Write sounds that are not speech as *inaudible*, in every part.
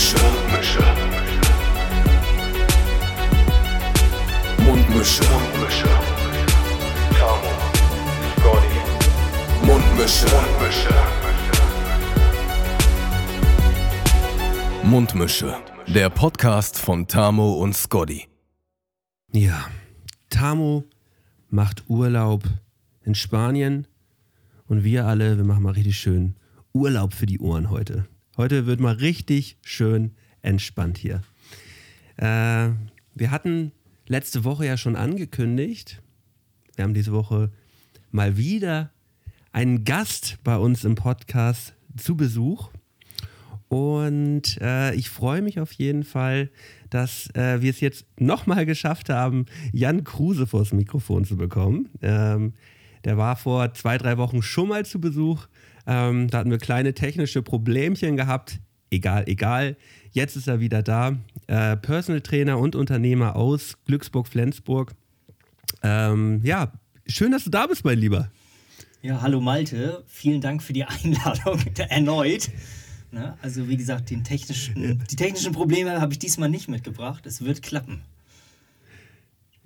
Mundmische. Mundmische. Mundmische. Mundmische. Tamo. Scotty. Mundmische. Mundmische. Mundmische. Der Podcast von Tamo und Scotty. Ja, Tamo macht Urlaub in Spanien und wir alle, wir machen mal richtig schön Urlaub für die Ohren heute. Heute wird mal richtig schön entspannt hier. Äh, wir hatten letzte Woche ja schon angekündigt, wir haben diese Woche mal wieder einen Gast bei uns im Podcast zu Besuch. Und äh, ich freue mich auf jeden Fall, dass äh, wir es jetzt nochmal geschafft haben, Jan Kruse vors Mikrofon zu bekommen. Ähm, der war vor zwei, drei Wochen schon mal zu Besuch. Ähm, da hatten wir kleine technische Problemchen gehabt. Egal, egal. Jetzt ist er wieder da. Äh, Personal Trainer und Unternehmer aus Glücksburg-Flensburg. Ähm, ja, schön, dass du da bist, mein Lieber. Ja, hallo Malte. Vielen Dank für die *laughs* Einladung erneut. Ne? Also wie gesagt, den technischen, die technischen Probleme habe ich diesmal nicht mitgebracht. Es wird klappen.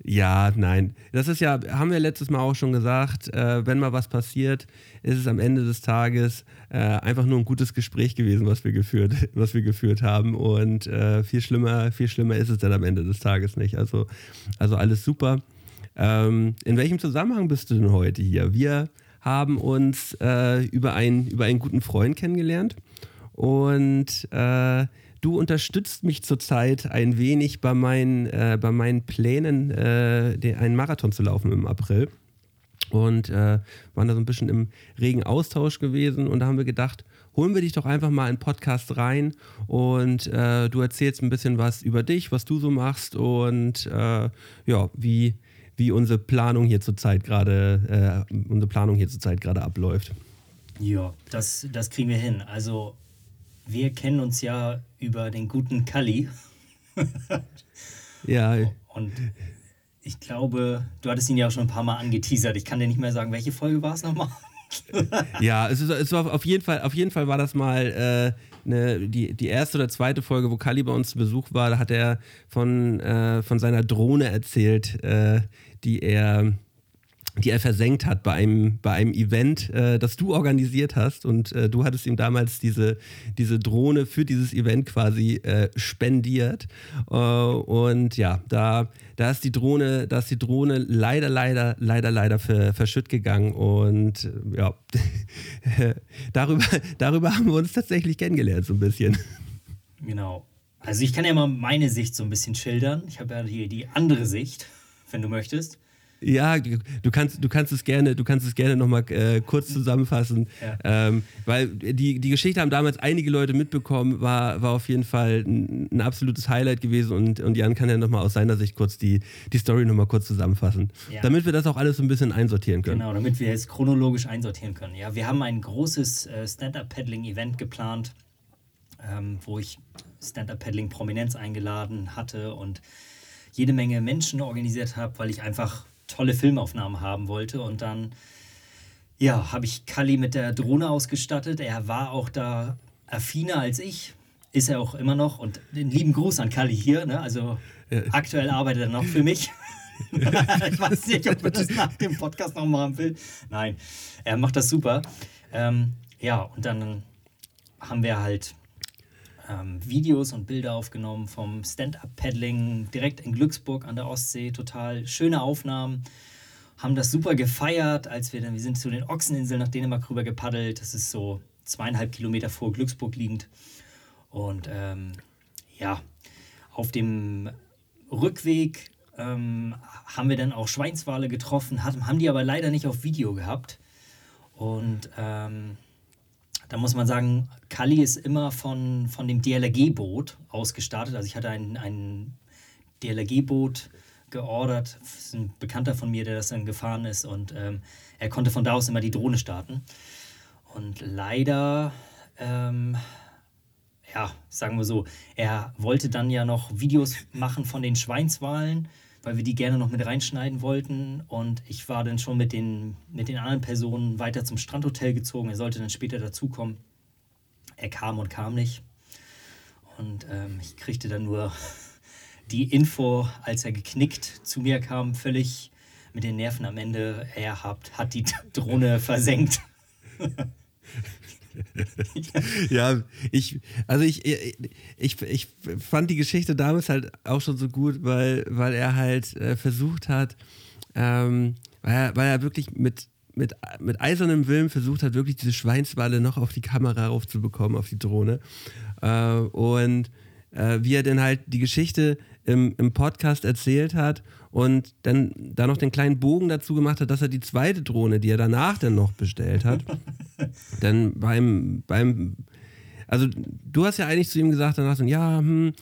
Ja, nein. Das ist ja, haben wir letztes Mal auch schon gesagt, äh, wenn mal was passiert, ist es am Ende des Tages äh, einfach nur ein gutes Gespräch gewesen, was wir geführt, *laughs* was wir geführt haben. Und äh, viel schlimmer, viel schlimmer ist es dann am Ende des Tages nicht. Also, also alles super. Ähm, in welchem Zusammenhang bist du denn heute hier? Wir haben uns äh, über, einen, über einen guten Freund kennengelernt und äh, du unterstützt mich zurzeit ein wenig bei meinen, äh, bei meinen Plänen, äh, den, einen Marathon zu laufen im April. Und äh, waren da so ein bisschen im regen Austausch gewesen und da haben wir gedacht, holen wir dich doch einfach mal in Podcast rein und äh, du erzählst ein bisschen was über dich, was du so machst und äh, ja, wie, wie unsere Planung hier zurzeit gerade, äh, unsere Planung hier zurzeit gerade abläuft. Ja, das, das kriegen wir hin. Also wir kennen uns ja über den guten Kali. ja. Und ich glaube, du hattest ihn ja auch schon ein paar Mal angeteasert. Ich kann dir nicht mehr sagen, welche Folge war es nochmal? ja, es, ist, es war auf jeden Fall, auf jeden Fall war das mal äh, ne, die, die erste oder zweite Folge, wo Kali bei uns zu Besuch war. Da hat er von, äh, von seiner Drohne erzählt, äh, die er die er versenkt hat bei einem, bei einem Event, äh, das du organisiert hast. Und äh, du hattest ihm damals diese, diese Drohne für dieses Event quasi äh, spendiert. Äh, und ja, da, da ist die Drohne, da ist die Drohne leider, leider, leider, leider ver, verschütt gegangen. Und äh, ja, *laughs* darüber, darüber haben wir uns tatsächlich kennengelernt, so ein bisschen. Genau. Also ich kann ja mal meine Sicht so ein bisschen schildern. Ich habe ja hier die andere Sicht, wenn du möchtest. Ja, du kannst, du kannst es gerne, du kannst es gerne nochmal äh, kurz zusammenfassen. Ja. Ähm, weil die, die Geschichte haben damals einige Leute mitbekommen, war, war auf jeden Fall ein, ein absolutes Highlight gewesen und, und Jan kann ja nochmal aus seiner Sicht kurz die, die Story nochmal kurz zusammenfassen. Ja. Damit wir das auch alles so ein bisschen einsortieren können. Genau, damit wir es chronologisch einsortieren können. Ja, wir haben ein großes äh, Stand-Up-Paddling-Event geplant, ähm, wo ich Stand-Up-Paddling Prominenz eingeladen hatte und jede Menge Menschen organisiert habe, weil ich einfach tolle Filmaufnahmen haben wollte. Und dann, ja, habe ich Kali mit der Drohne ausgestattet. Er war auch da affiner als ich. Ist er auch immer noch. Und den lieben Gruß an Kali hier. Ne? Also ja. aktuell arbeitet er noch für mich. *laughs* ich weiß nicht, ob er das nach dem Podcast noch machen will. Nein, er macht das super. Ähm, ja, und dann haben wir halt ähm, Videos und Bilder aufgenommen vom Stand-Up-Paddling direkt in Glücksburg an der Ostsee. Total schöne Aufnahmen. Haben das super gefeiert, als wir dann, wir sind zu den Ochseninseln nach Dänemark rüber gepaddelt. Das ist so zweieinhalb Kilometer vor Glücksburg liegend. Und ähm, ja, auf dem Rückweg ähm, haben wir dann auch Schweinswale getroffen, haben die aber leider nicht auf Video gehabt. Und ähm, da muss man sagen, Kali ist immer von, von dem DLRG-Boot ausgestartet. Also ich hatte ein, ein DLRG-Boot geordert. Das ist ein Bekannter von mir, der das dann gefahren ist. Und ähm, er konnte von da aus immer die Drohne starten. Und leider, ähm, ja, sagen wir so, er wollte dann ja noch Videos machen von den Schweinswalen weil wir die gerne noch mit reinschneiden wollten. Und ich war dann schon mit den, mit den anderen Personen weiter zum Strandhotel gezogen. Er sollte dann später dazukommen. Er kam und kam nicht. Und ähm, ich kriegte dann nur *laughs* die Info, als er geknickt zu mir kam, völlig mit den Nerven am Ende. Er hat, hat die *laughs* Drohne versenkt. *laughs* *laughs* ja, ich, also ich, ich, ich fand die Geschichte damals halt auch schon so gut, weil, weil er halt äh, versucht hat, ähm, weil, er, weil er wirklich mit, mit, mit eisernem Willen versucht hat, wirklich diese Schweinswalle noch auf die Kamera raufzubekommen, auf die Drohne. Äh, und äh, wie er dann halt die Geschichte im, im Podcast erzählt hat und dann da noch den kleinen Bogen dazu gemacht hat, dass er die zweite Drohne, die er danach dann noch bestellt hat, *laughs* dann beim, beim, also du hast ja eigentlich zu ihm gesagt danach so, ja, hm,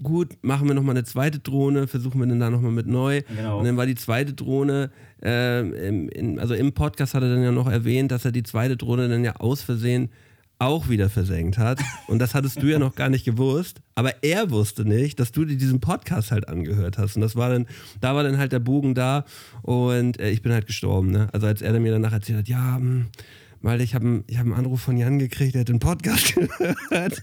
gut, machen wir nochmal eine zweite Drohne, versuchen wir dann da nochmal mit neu. Genau. Und dann war die zweite Drohne, äh, in, also im Podcast hat er dann ja noch erwähnt, dass er die zweite Drohne dann ja aus Versehen auch wieder versenkt hat. Und das hattest du ja noch gar nicht gewusst. Aber er wusste nicht, dass du dir diesen Podcast halt angehört hast. Und das war dann, da war dann halt der Bogen da und äh, ich bin halt gestorben. Ne? Also als er mir danach erzählt hat, ja, mh, weil ich habe ich hab einen Anruf von Jan gekriegt, der hat den Podcast *laughs* gehört. *laughs*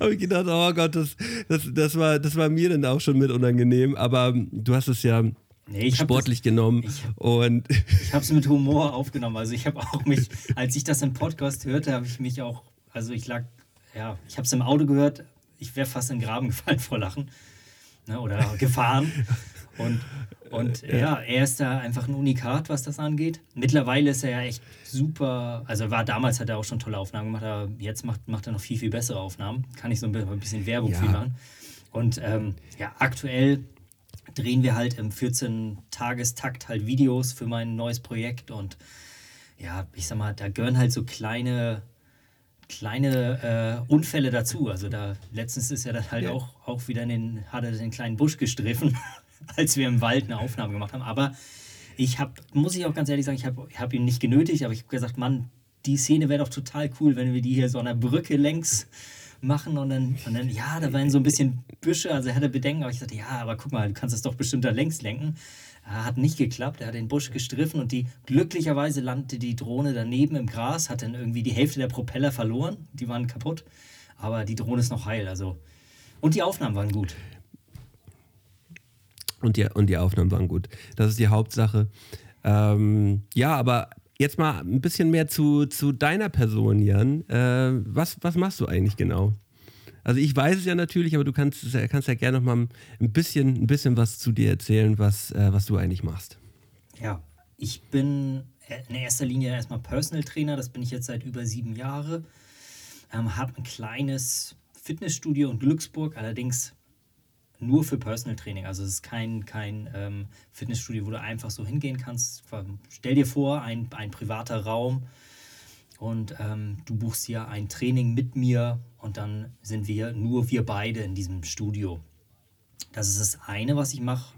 habe ich gedacht, oh Gott, das, das, das, war, das war mir dann auch schon mit unangenehm. Aber du hast es ja nee, sportlich das, genommen. Ich, und *laughs* ich habe es mit Humor aufgenommen. Also ich habe auch mich, als ich das im Podcast hörte, habe ich mich auch, also ich lag, ja, ich habe es im Auto gehört, ich wäre fast in den Graben gefallen vor Lachen. Ne, oder gefahren. Und, und ja. ja, er ist da einfach ein Unikat, was das angeht. Mittlerweile ist er ja echt super. Also war damals hat er auch schon tolle Aufnahmen gemacht, aber jetzt macht, macht er noch viel, viel bessere Aufnahmen. Kann ich so ein bisschen Werbung ja. für machen. Und ähm, ja, aktuell drehen wir halt im 14-Tagestakt halt Videos für mein neues Projekt und ja, ich sag mal, da gehören halt so kleine, kleine äh, Unfälle dazu. Also da letztens ist er dann halt ja. auch, auch wieder in den, hat er den kleinen Busch gestriffen, *laughs* als wir im Wald eine Aufnahme gemacht haben. Aber ich habe, muss ich auch ganz ehrlich sagen, ich habe hab ihn nicht genötigt, aber ich habe gesagt, Mann, die Szene wäre doch total cool, wenn wir die hier so an der Brücke längs machen und dann, und dann ja, da waren so ein bisschen Büsche, also er hatte Bedenken, aber ich sagte, ja, aber guck mal, du kannst das doch bestimmt da längs lenken. Hat nicht geklappt, er hat den Busch gestriffen und die glücklicherweise landete die Drohne daneben im Gras, hat dann irgendwie die Hälfte der Propeller verloren, die waren kaputt, aber die Drohne ist noch heil, also und die Aufnahmen waren gut. Und die, und die Aufnahmen waren gut. Das ist die Hauptsache. Ähm, ja, aber Jetzt mal ein bisschen mehr zu, zu deiner Person, Jan. Äh, was, was machst du eigentlich genau? Also ich weiß es ja natürlich, aber du kannst, kannst ja gerne noch mal ein bisschen, ein bisschen was zu dir erzählen, was, äh, was du eigentlich machst. Ja, ich bin in erster Linie erstmal Personal Trainer, das bin ich jetzt seit über sieben Jahren. Ähm, habe ein kleines Fitnessstudio in Glücksburg, allerdings nur für Personal Training. Also es ist kein, kein ähm, Fitnessstudio, wo du einfach so hingehen kannst. Stell dir vor, ein, ein privater Raum und ähm, du buchst hier ein Training mit mir und dann sind wir nur wir beide in diesem Studio. Das ist das eine, was ich mache.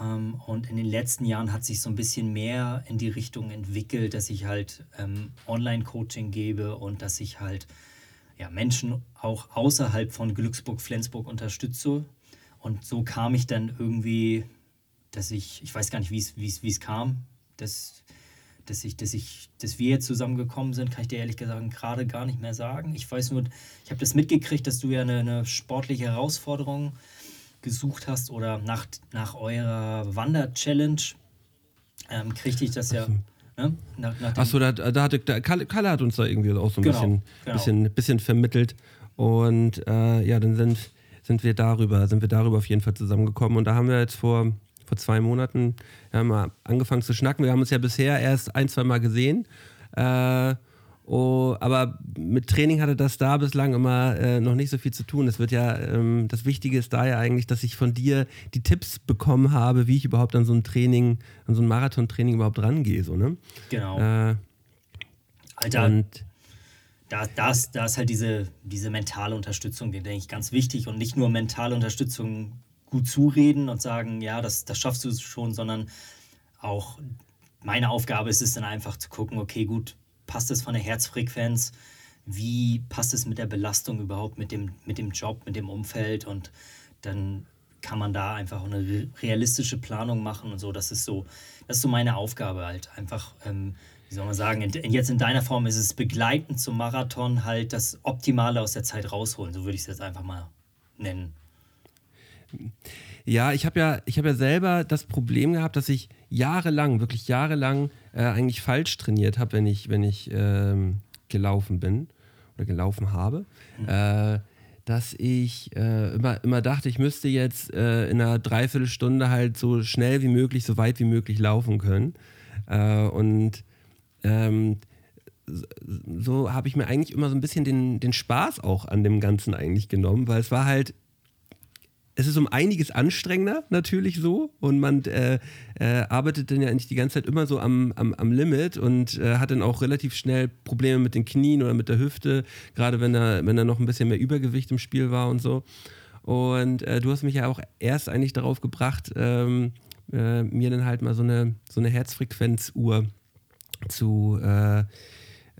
Ähm, und in den letzten Jahren hat sich so ein bisschen mehr in die Richtung entwickelt, dass ich halt ähm, Online-Coaching gebe und dass ich halt ja, Menschen auch außerhalb von Glücksburg-Flensburg unterstütze und so kam ich dann irgendwie, dass ich, ich weiß gar nicht, wie es kam, dass, dass, ich, dass, ich, dass wir jetzt zusammengekommen sind, kann ich dir ehrlich gesagt gerade gar nicht mehr sagen. Ich weiß nur, ich habe das mitgekriegt, dass du ja eine, eine sportliche Herausforderung gesucht hast oder nach, nach eurer Wander-Challenge ähm, kriegte ich das ja. Ne? Nach, nach Achso, da, da hatte da, Kalle, Kalle, hat uns da irgendwie auch so ein genau, bisschen, genau. bisschen, bisschen vermittelt. Und äh, ja, dann sind sind wir darüber, sind wir darüber auf jeden Fall zusammengekommen. Und da haben wir jetzt vor, vor zwei Monaten mal angefangen zu schnacken. Wir haben uns ja bisher erst ein, zwei Mal gesehen. Äh, oh, aber mit Training hatte das da bislang immer äh, noch nicht so viel zu tun. Es wird ja, ähm, das Wichtige ist da ja eigentlich, dass ich von dir die Tipps bekommen habe, wie ich überhaupt an so ein Training, an so ein Marathontraining überhaupt rangehe. So, ne? Genau. Äh, Alter. Und da, da, ist, da ist halt diese, diese mentale Unterstützung, die denke ich ganz wichtig. Und nicht nur mentale Unterstützung gut zureden und sagen, ja, das, das schaffst du schon, sondern auch meine Aufgabe ist es dann einfach zu gucken, okay, gut, passt es von der Herzfrequenz, wie passt es mit der Belastung überhaupt, mit dem, mit dem Job, mit dem Umfeld? Und dann kann man da einfach eine realistische Planung machen und so. Das ist so, das ist so meine Aufgabe halt, einfach ähm, wie soll man sagen, in, jetzt in deiner Form ist es begleitend zum Marathon halt das Optimale aus der Zeit rausholen. So würde ich es jetzt einfach mal nennen. Ja, ich habe ja, hab ja selber das Problem gehabt, dass ich jahrelang, wirklich jahrelang äh, eigentlich falsch trainiert habe, wenn ich, wenn ich ähm, gelaufen bin oder gelaufen habe. Mhm. Äh, dass ich äh, immer, immer dachte, ich müsste jetzt äh, in einer Dreiviertelstunde halt so schnell wie möglich, so weit wie möglich laufen können. Äh, und ähm, so habe ich mir eigentlich immer so ein bisschen den, den Spaß auch an dem Ganzen eigentlich genommen, weil es war halt es ist um einiges anstrengender natürlich so und man äh, äh, arbeitet dann ja nicht die ganze Zeit immer so am, am, am Limit und äh, hat dann auch relativ schnell Probleme mit den Knien oder mit der Hüfte, gerade wenn da, wenn da noch ein bisschen mehr Übergewicht im Spiel war und so. Und äh, du hast mich ja auch erst eigentlich darauf gebracht, ähm, äh, mir dann halt mal so eine, so eine Herzfrequenzuhr zu äh,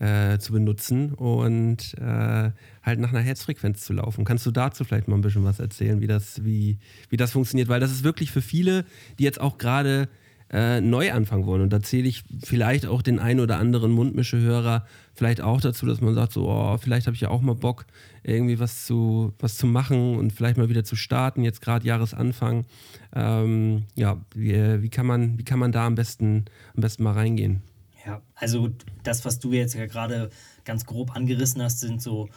äh, zu benutzen und äh, halt nach einer Herzfrequenz zu laufen. Kannst du dazu vielleicht mal ein bisschen was erzählen, wie das, wie, wie das funktioniert? Weil das ist wirklich für viele, die jetzt auch gerade äh, neu anfangen wollen. Und da zähle ich vielleicht auch den einen oder anderen Mundmischehörer vielleicht auch dazu, dass man sagt, so, oh, vielleicht habe ich ja auch mal Bock, irgendwie was zu, was zu machen und vielleicht mal wieder zu starten, jetzt gerade Jahresanfang. Ähm, ja, wie, wie, kann man, wie kann man da am besten, am besten mal reingehen? Ja, also das, was du jetzt ja gerade ganz grob angerissen hast, sind so,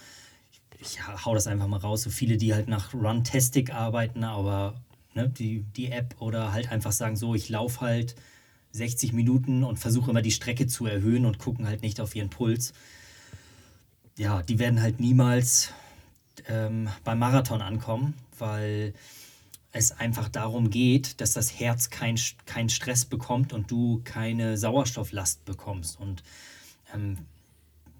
ich hau das einfach mal raus, so viele, die halt nach Runtastic arbeiten, aber ne, die, die App oder halt einfach sagen, so, ich laufe halt 60 Minuten und versuche immer die Strecke zu erhöhen und gucken halt nicht auf ihren Puls. Ja, die werden halt niemals ähm, beim Marathon ankommen, weil es einfach darum geht, dass das Herz keinen kein Stress bekommt und du keine Sauerstofflast bekommst. Und ähm,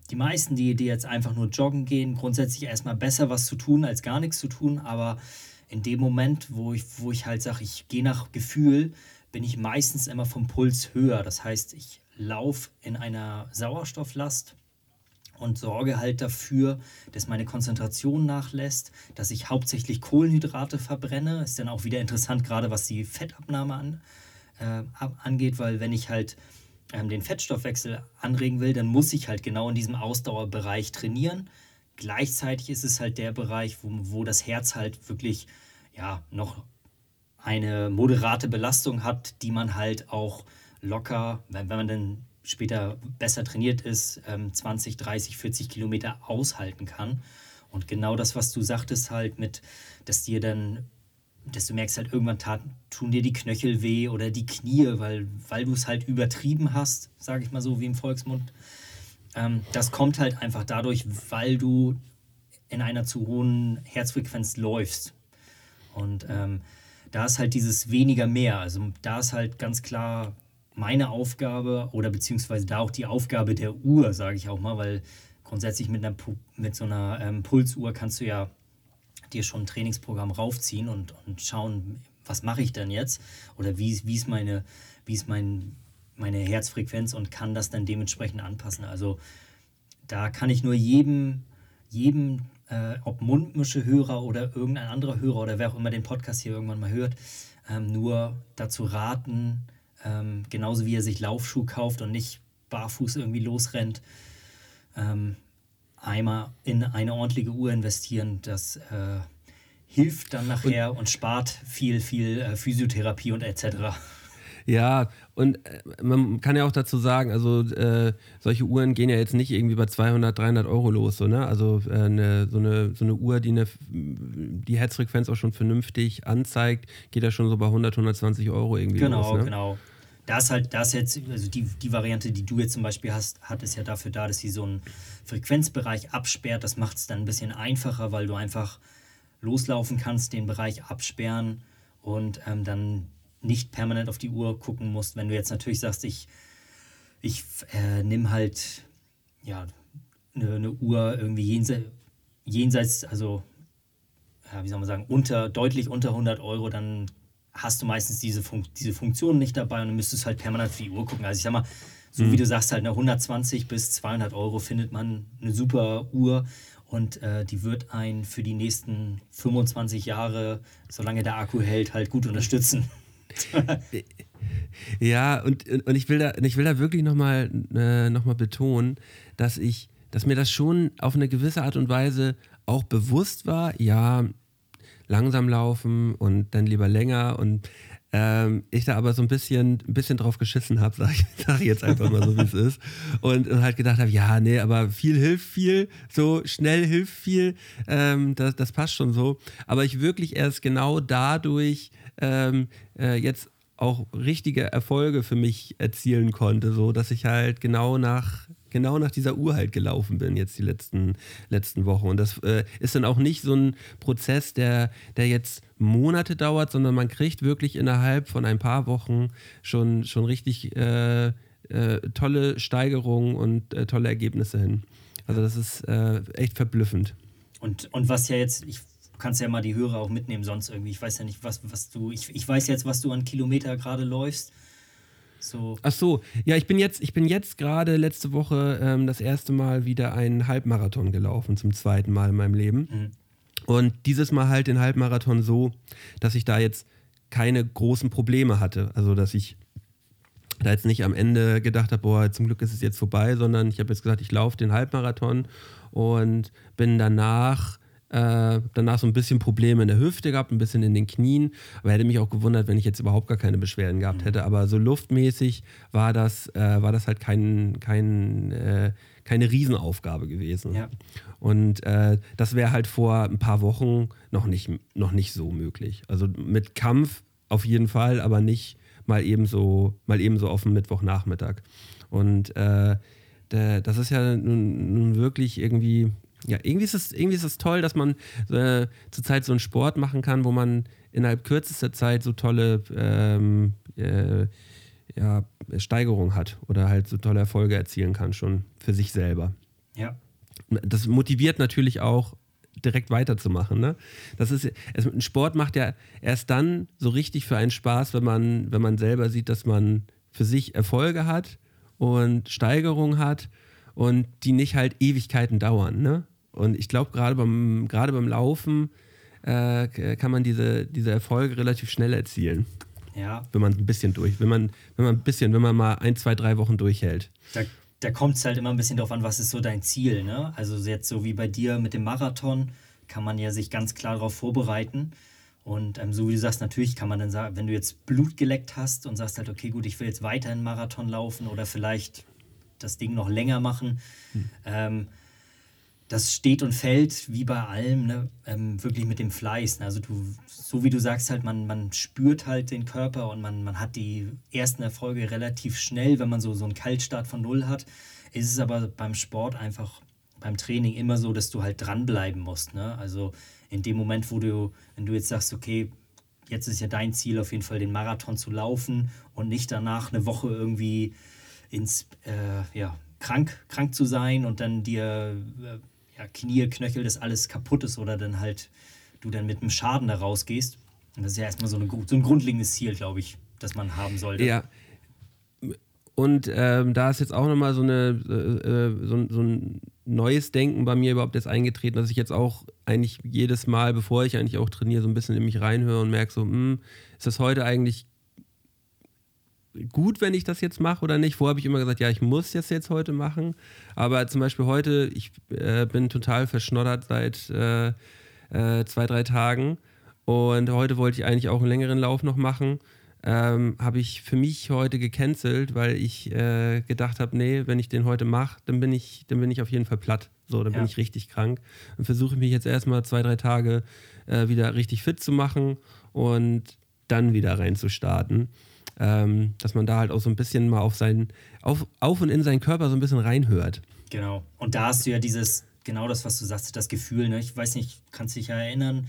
die meisten, die, die jetzt einfach nur joggen gehen, grundsätzlich erstmal besser was zu tun, als gar nichts zu tun. Aber in dem Moment, wo ich, wo ich halt sage, ich gehe nach Gefühl, bin ich meistens immer vom Puls höher. Das heißt, ich laufe in einer Sauerstofflast und sorge halt dafür, dass meine Konzentration nachlässt, dass ich hauptsächlich Kohlenhydrate verbrenne. Ist dann auch wieder interessant, gerade was die Fettabnahme an, äh, angeht, weil wenn ich halt ähm, den Fettstoffwechsel anregen will, dann muss ich halt genau in diesem Ausdauerbereich trainieren. Gleichzeitig ist es halt der Bereich, wo, wo das Herz halt wirklich ja noch eine moderate Belastung hat, die man halt auch locker, wenn, wenn man dann später besser trainiert ist, 20, 30, 40 Kilometer aushalten kann. Und genau das, was du sagtest, halt mit, dass dir dann, dass du merkst halt irgendwann tat, tun dir die Knöchel weh oder die Knie, weil, weil du es halt übertrieben hast, sage ich mal so wie im Volksmund. Ähm, das kommt halt einfach dadurch, weil du in einer zu hohen Herzfrequenz läufst. Und ähm, da ist halt dieses weniger mehr. Also da ist halt ganz klar meine Aufgabe oder beziehungsweise da auch die Aufgabe der Uhr, sage ich auch mal, weil grundsätzlich mit, einer, mit so einer ähm, Pulsuhr kannst du ja dir schon ein Trainingsprogramm raufziehen und, und schauen, was mache ich denn jetzt oder wie, wie ist meine, wie ist mein, meine Herzfrequenz und kann das dann dementsprechend anpassen. Also da kann ich nur jedem, jedem äh, ob Mundmische-Hörer oder irgendein anderer Hörer oder wer auch immer den Podcast hier irgendwann mal hört, ähm, nur dazu raten, ähm, genauso wie er sich Laufschuh kauft und nicht barfuß irgendwie losrennt. Ähm, einmal in eine ordentliche Uhr investieren, das äh, hilft dann nachher und, und, spart viel, viel äh, Physiotherapie und etc. Ja, und äh, man kann ja auch dazu sagen, also äh, solche Uhren gehen ja jetzt nicht irgendwie bei 200, 300 Euro los, so, ne? Also äh, eine, so, eine, so eine Uhr, die eine, die Herzfrequenz auch schon vernünftig anzeigt, geht ja schon so bei 100, 120 Euro irgendwie genau, los. Genau, ne? genau da ist halt, da jetzt, also die, die Variante, die du jetzt zum Beispiel hast, hat es ja dafür da, dass sie so einen Frequenzbereich absperrt. Das macht es dann ein bisschen einfacher, weil du einfach loslaufen kannst, den Bereich absperren und ähm, dann nicht permanent auf die Uhr gucken musst. Wenn du jetzt natürlich sagst, ich, ich äh, nehme halt ja, eine, eine Uhr irgendwie jenseits, jenseits also ja, wie soll man sagen, unter, deutlich unter 100 Euro, dann hast du meistens diese, Fun diese Funktion nicht dabei und du müsstest halt permanent auf die Uhr gucken. Also ich sag mal, so mhm. wie du sagst, halt eine 120 bis 200 Euro findet man eine super Uhr und äh, die wird einen für die nächsten 25 Jahre, solange der Akku hält, halt gut unterstützen. *laughs* Ja, und, und ich will da, ich will da wirklich nochmal äh, noch betonen, dass ich, dass mir das schon auf eine gewisse Art und Weise auch bewusst war, ja, langsam laufen und dann lieber länger und ähm, ich da aber so ein bisschen, ein bisschen drauf geschissen habe, *laughs* sage ich, sag ich jetzt einfach mal so, wie es ist. Und, und, halt gedacht habe, ja, nee, aber viel hilft viel, so schnell hilft viel, ähm, das, das passt schon so. Aber ich wirklich erst genau dadurch ähm, äh, jetzt auch richtige Erfolge für mich erzielen konnte, so dass ich halt genau nach genau nach dieser Uhr halt gelaufen bin jetzt die letzten, letzten Wochen. Und das äh, ist dann auch nicht so ein Prozess, der, der jetzt Monate dauert, sondern man kriegt wirklich innerhalb von ein paar Wochen schon, schon richtig äh, äh, tolle Steigerungen und äh, tolle Ergebnisse hin. Also das ist äh, echt verblüffend. Und, und was ja jetzt, ich kannst ja mal die Hörer auch mitnehmen, sonst irgendwie. Ich weiß ja nicht, was, was du. Ich, ich weiß jetzt, was du an Kilometer gerade läufst. So. Ach so, ja, ich bin jetzt, ich bin jetzt gerade letzte Woche ähm, das erste Mal wieder einen Halbmarathon gelaufen, zum zweiten Mal in meinem Leben. Mhm. Und dieses Mal halt den Halbmarathon so, dass ich da jetzt keine großen Probleme hatte. Also, dass ich da jetzt nicht am Ende gedacht habe, boah, zum Glück ist es jetzt vorbei, sondern ich habe jetzt gesagt, ich laufe den Halbmarathon und bin danach äh, danach so ein bisschen Probleme in der Hüfte gehabt, ein bisschen in den Knien. Aber hätte mich auch gewundert, wenn ich jetzt überhaupt gar keine Beschwerden gehabt hätte. Aber so luftmäßig war das, äh, war das halt kein, kein, äh, keine Riesenaufgabe gewesen. Ja. Und äh, das wäre halt vor ein paar Wochen noch nicht, noch nicht so möglich. Also mit Kampf auf jeden Fall, aber nicht mal ebenso, mal ebenso auf dem Mittwochnachmittag. Und äh, das ist ja nun, nun wirklich irgendwie ja, irgendwie ist es, irgendwie ist es toll, dass man äh, zurzeit so einen Sport machen kann, wo man innerhalb kürzester Zeit so tolle ähm, äh, ja, Steigerungen hat oder halt so tolle Erfolge erzielen kann, schon für sich selber. Ja. Das motiviert natürlich auch, direkt weiterzumachen. Ne? Das ist, es, ein Sport macht ja erst dann so richtig für einen Spaß, wenn man, wenn man selber sieht, dass man für sich Erfolge hat und Steigerungen hat und die nicht halt Ewigkeiten dauern. Ne? Und ich glaube, gerade beim, gerade beim Laufen äh, kann man diese, diese Erfolge relativ schnell erzielen. Ja. Wenn man ein bisschen durch, wenn man, wenn man ein bisschen, wenn man mal ein, zwei, drei Wochen durchhält. Da, da kommt es halt immer ein bisschen darauf an, was ist so dein Ziel. Ne? Also jetzt so wie bei dir mit dem Marathon kann man ja sich ganz klar darauf vorbereiten. Und ähm, so wie du sagst, natürlich kann man dann sagen, wenn du jetzt Blut geleckt hast und sagst halt, okay, gut, ich will jetzt weiter einen Marathon laufen oder vielleicht das Ding noch länger machen, hm. ähm, das steht und fällt wie bei allem ne, ähm, wirklich mit dem Fleiß. Ne? Also du, so wie du sagst halt, man, man spürt halt den Körper und man, man hat die ersten Erfolge relativ schnell, wenn man so, so einen Kaltstart von Null hat. Ist es aber beim Sport einfach, beim Training immer so, dass du halt dranbleiben musst. Ne? Also in dem Moment, wo du, wenn du jetzt sagst, okay, jetzt ist ja dein Ziel auf jeden Fall den Marathon zu laufen und nicht danach eine Woche irgendwie ins, äh, ja, krank, krank zu sein und dann dir äh, ja, Knie, Knöchel, das alles kaputt ist oder dann halt du dann mit einem Schaden da rausgehst. Und das ist ja erstmal so, eine, so ein grundlegendes Ziel, glaube ich, das man haben sollte. Ja. Und ähm, da ist jetzt auch nochmal so, eine, äh, äh, so, so, ein neues Denken bei mir überhaupt jetzt eingetreten, dass ich jetzt auch eigentlich jedes Mal, bevor ich eigentlich auch trainiere, so ein bisschen in mich reinhöre und merke so, mh, hm, ist das heute eigentlich gut, wenn ich das jetzt mache oder nicht. Vorher habe ich immer gesagt, ja, ich muss das jetzt heute machen. Aber zum Beispiel heute, ich äh, bin total verschnoddert seit äh, äh, zwei, drei Tagen. Und heute wollte ich eigentlich auch einen längeren Lauf noch machen. Ähm, habe ich für mich heute gecancelt, weil ich äh, gedacht habe, nee, wenn ich den heute mache, dann bin ich, dann bin ich auf jeden Fall platt. So, dann ja. bin ich richtig krank. Dann versuche ich mich jetzt erstmal zwei, drei Tage äh, wieder richtig fit zu machen und dann wieder reinzustarten ähm, dass man da halt auch so ein bisschen mal auf seinen, auf, auf und in seinen Körper so ein bisschen reinhört. Genau. Und da hast du ja dieses, genau das, was du sagst, das Gefühl, ne? ich weiß nicht, kannst du dich ja erinnern,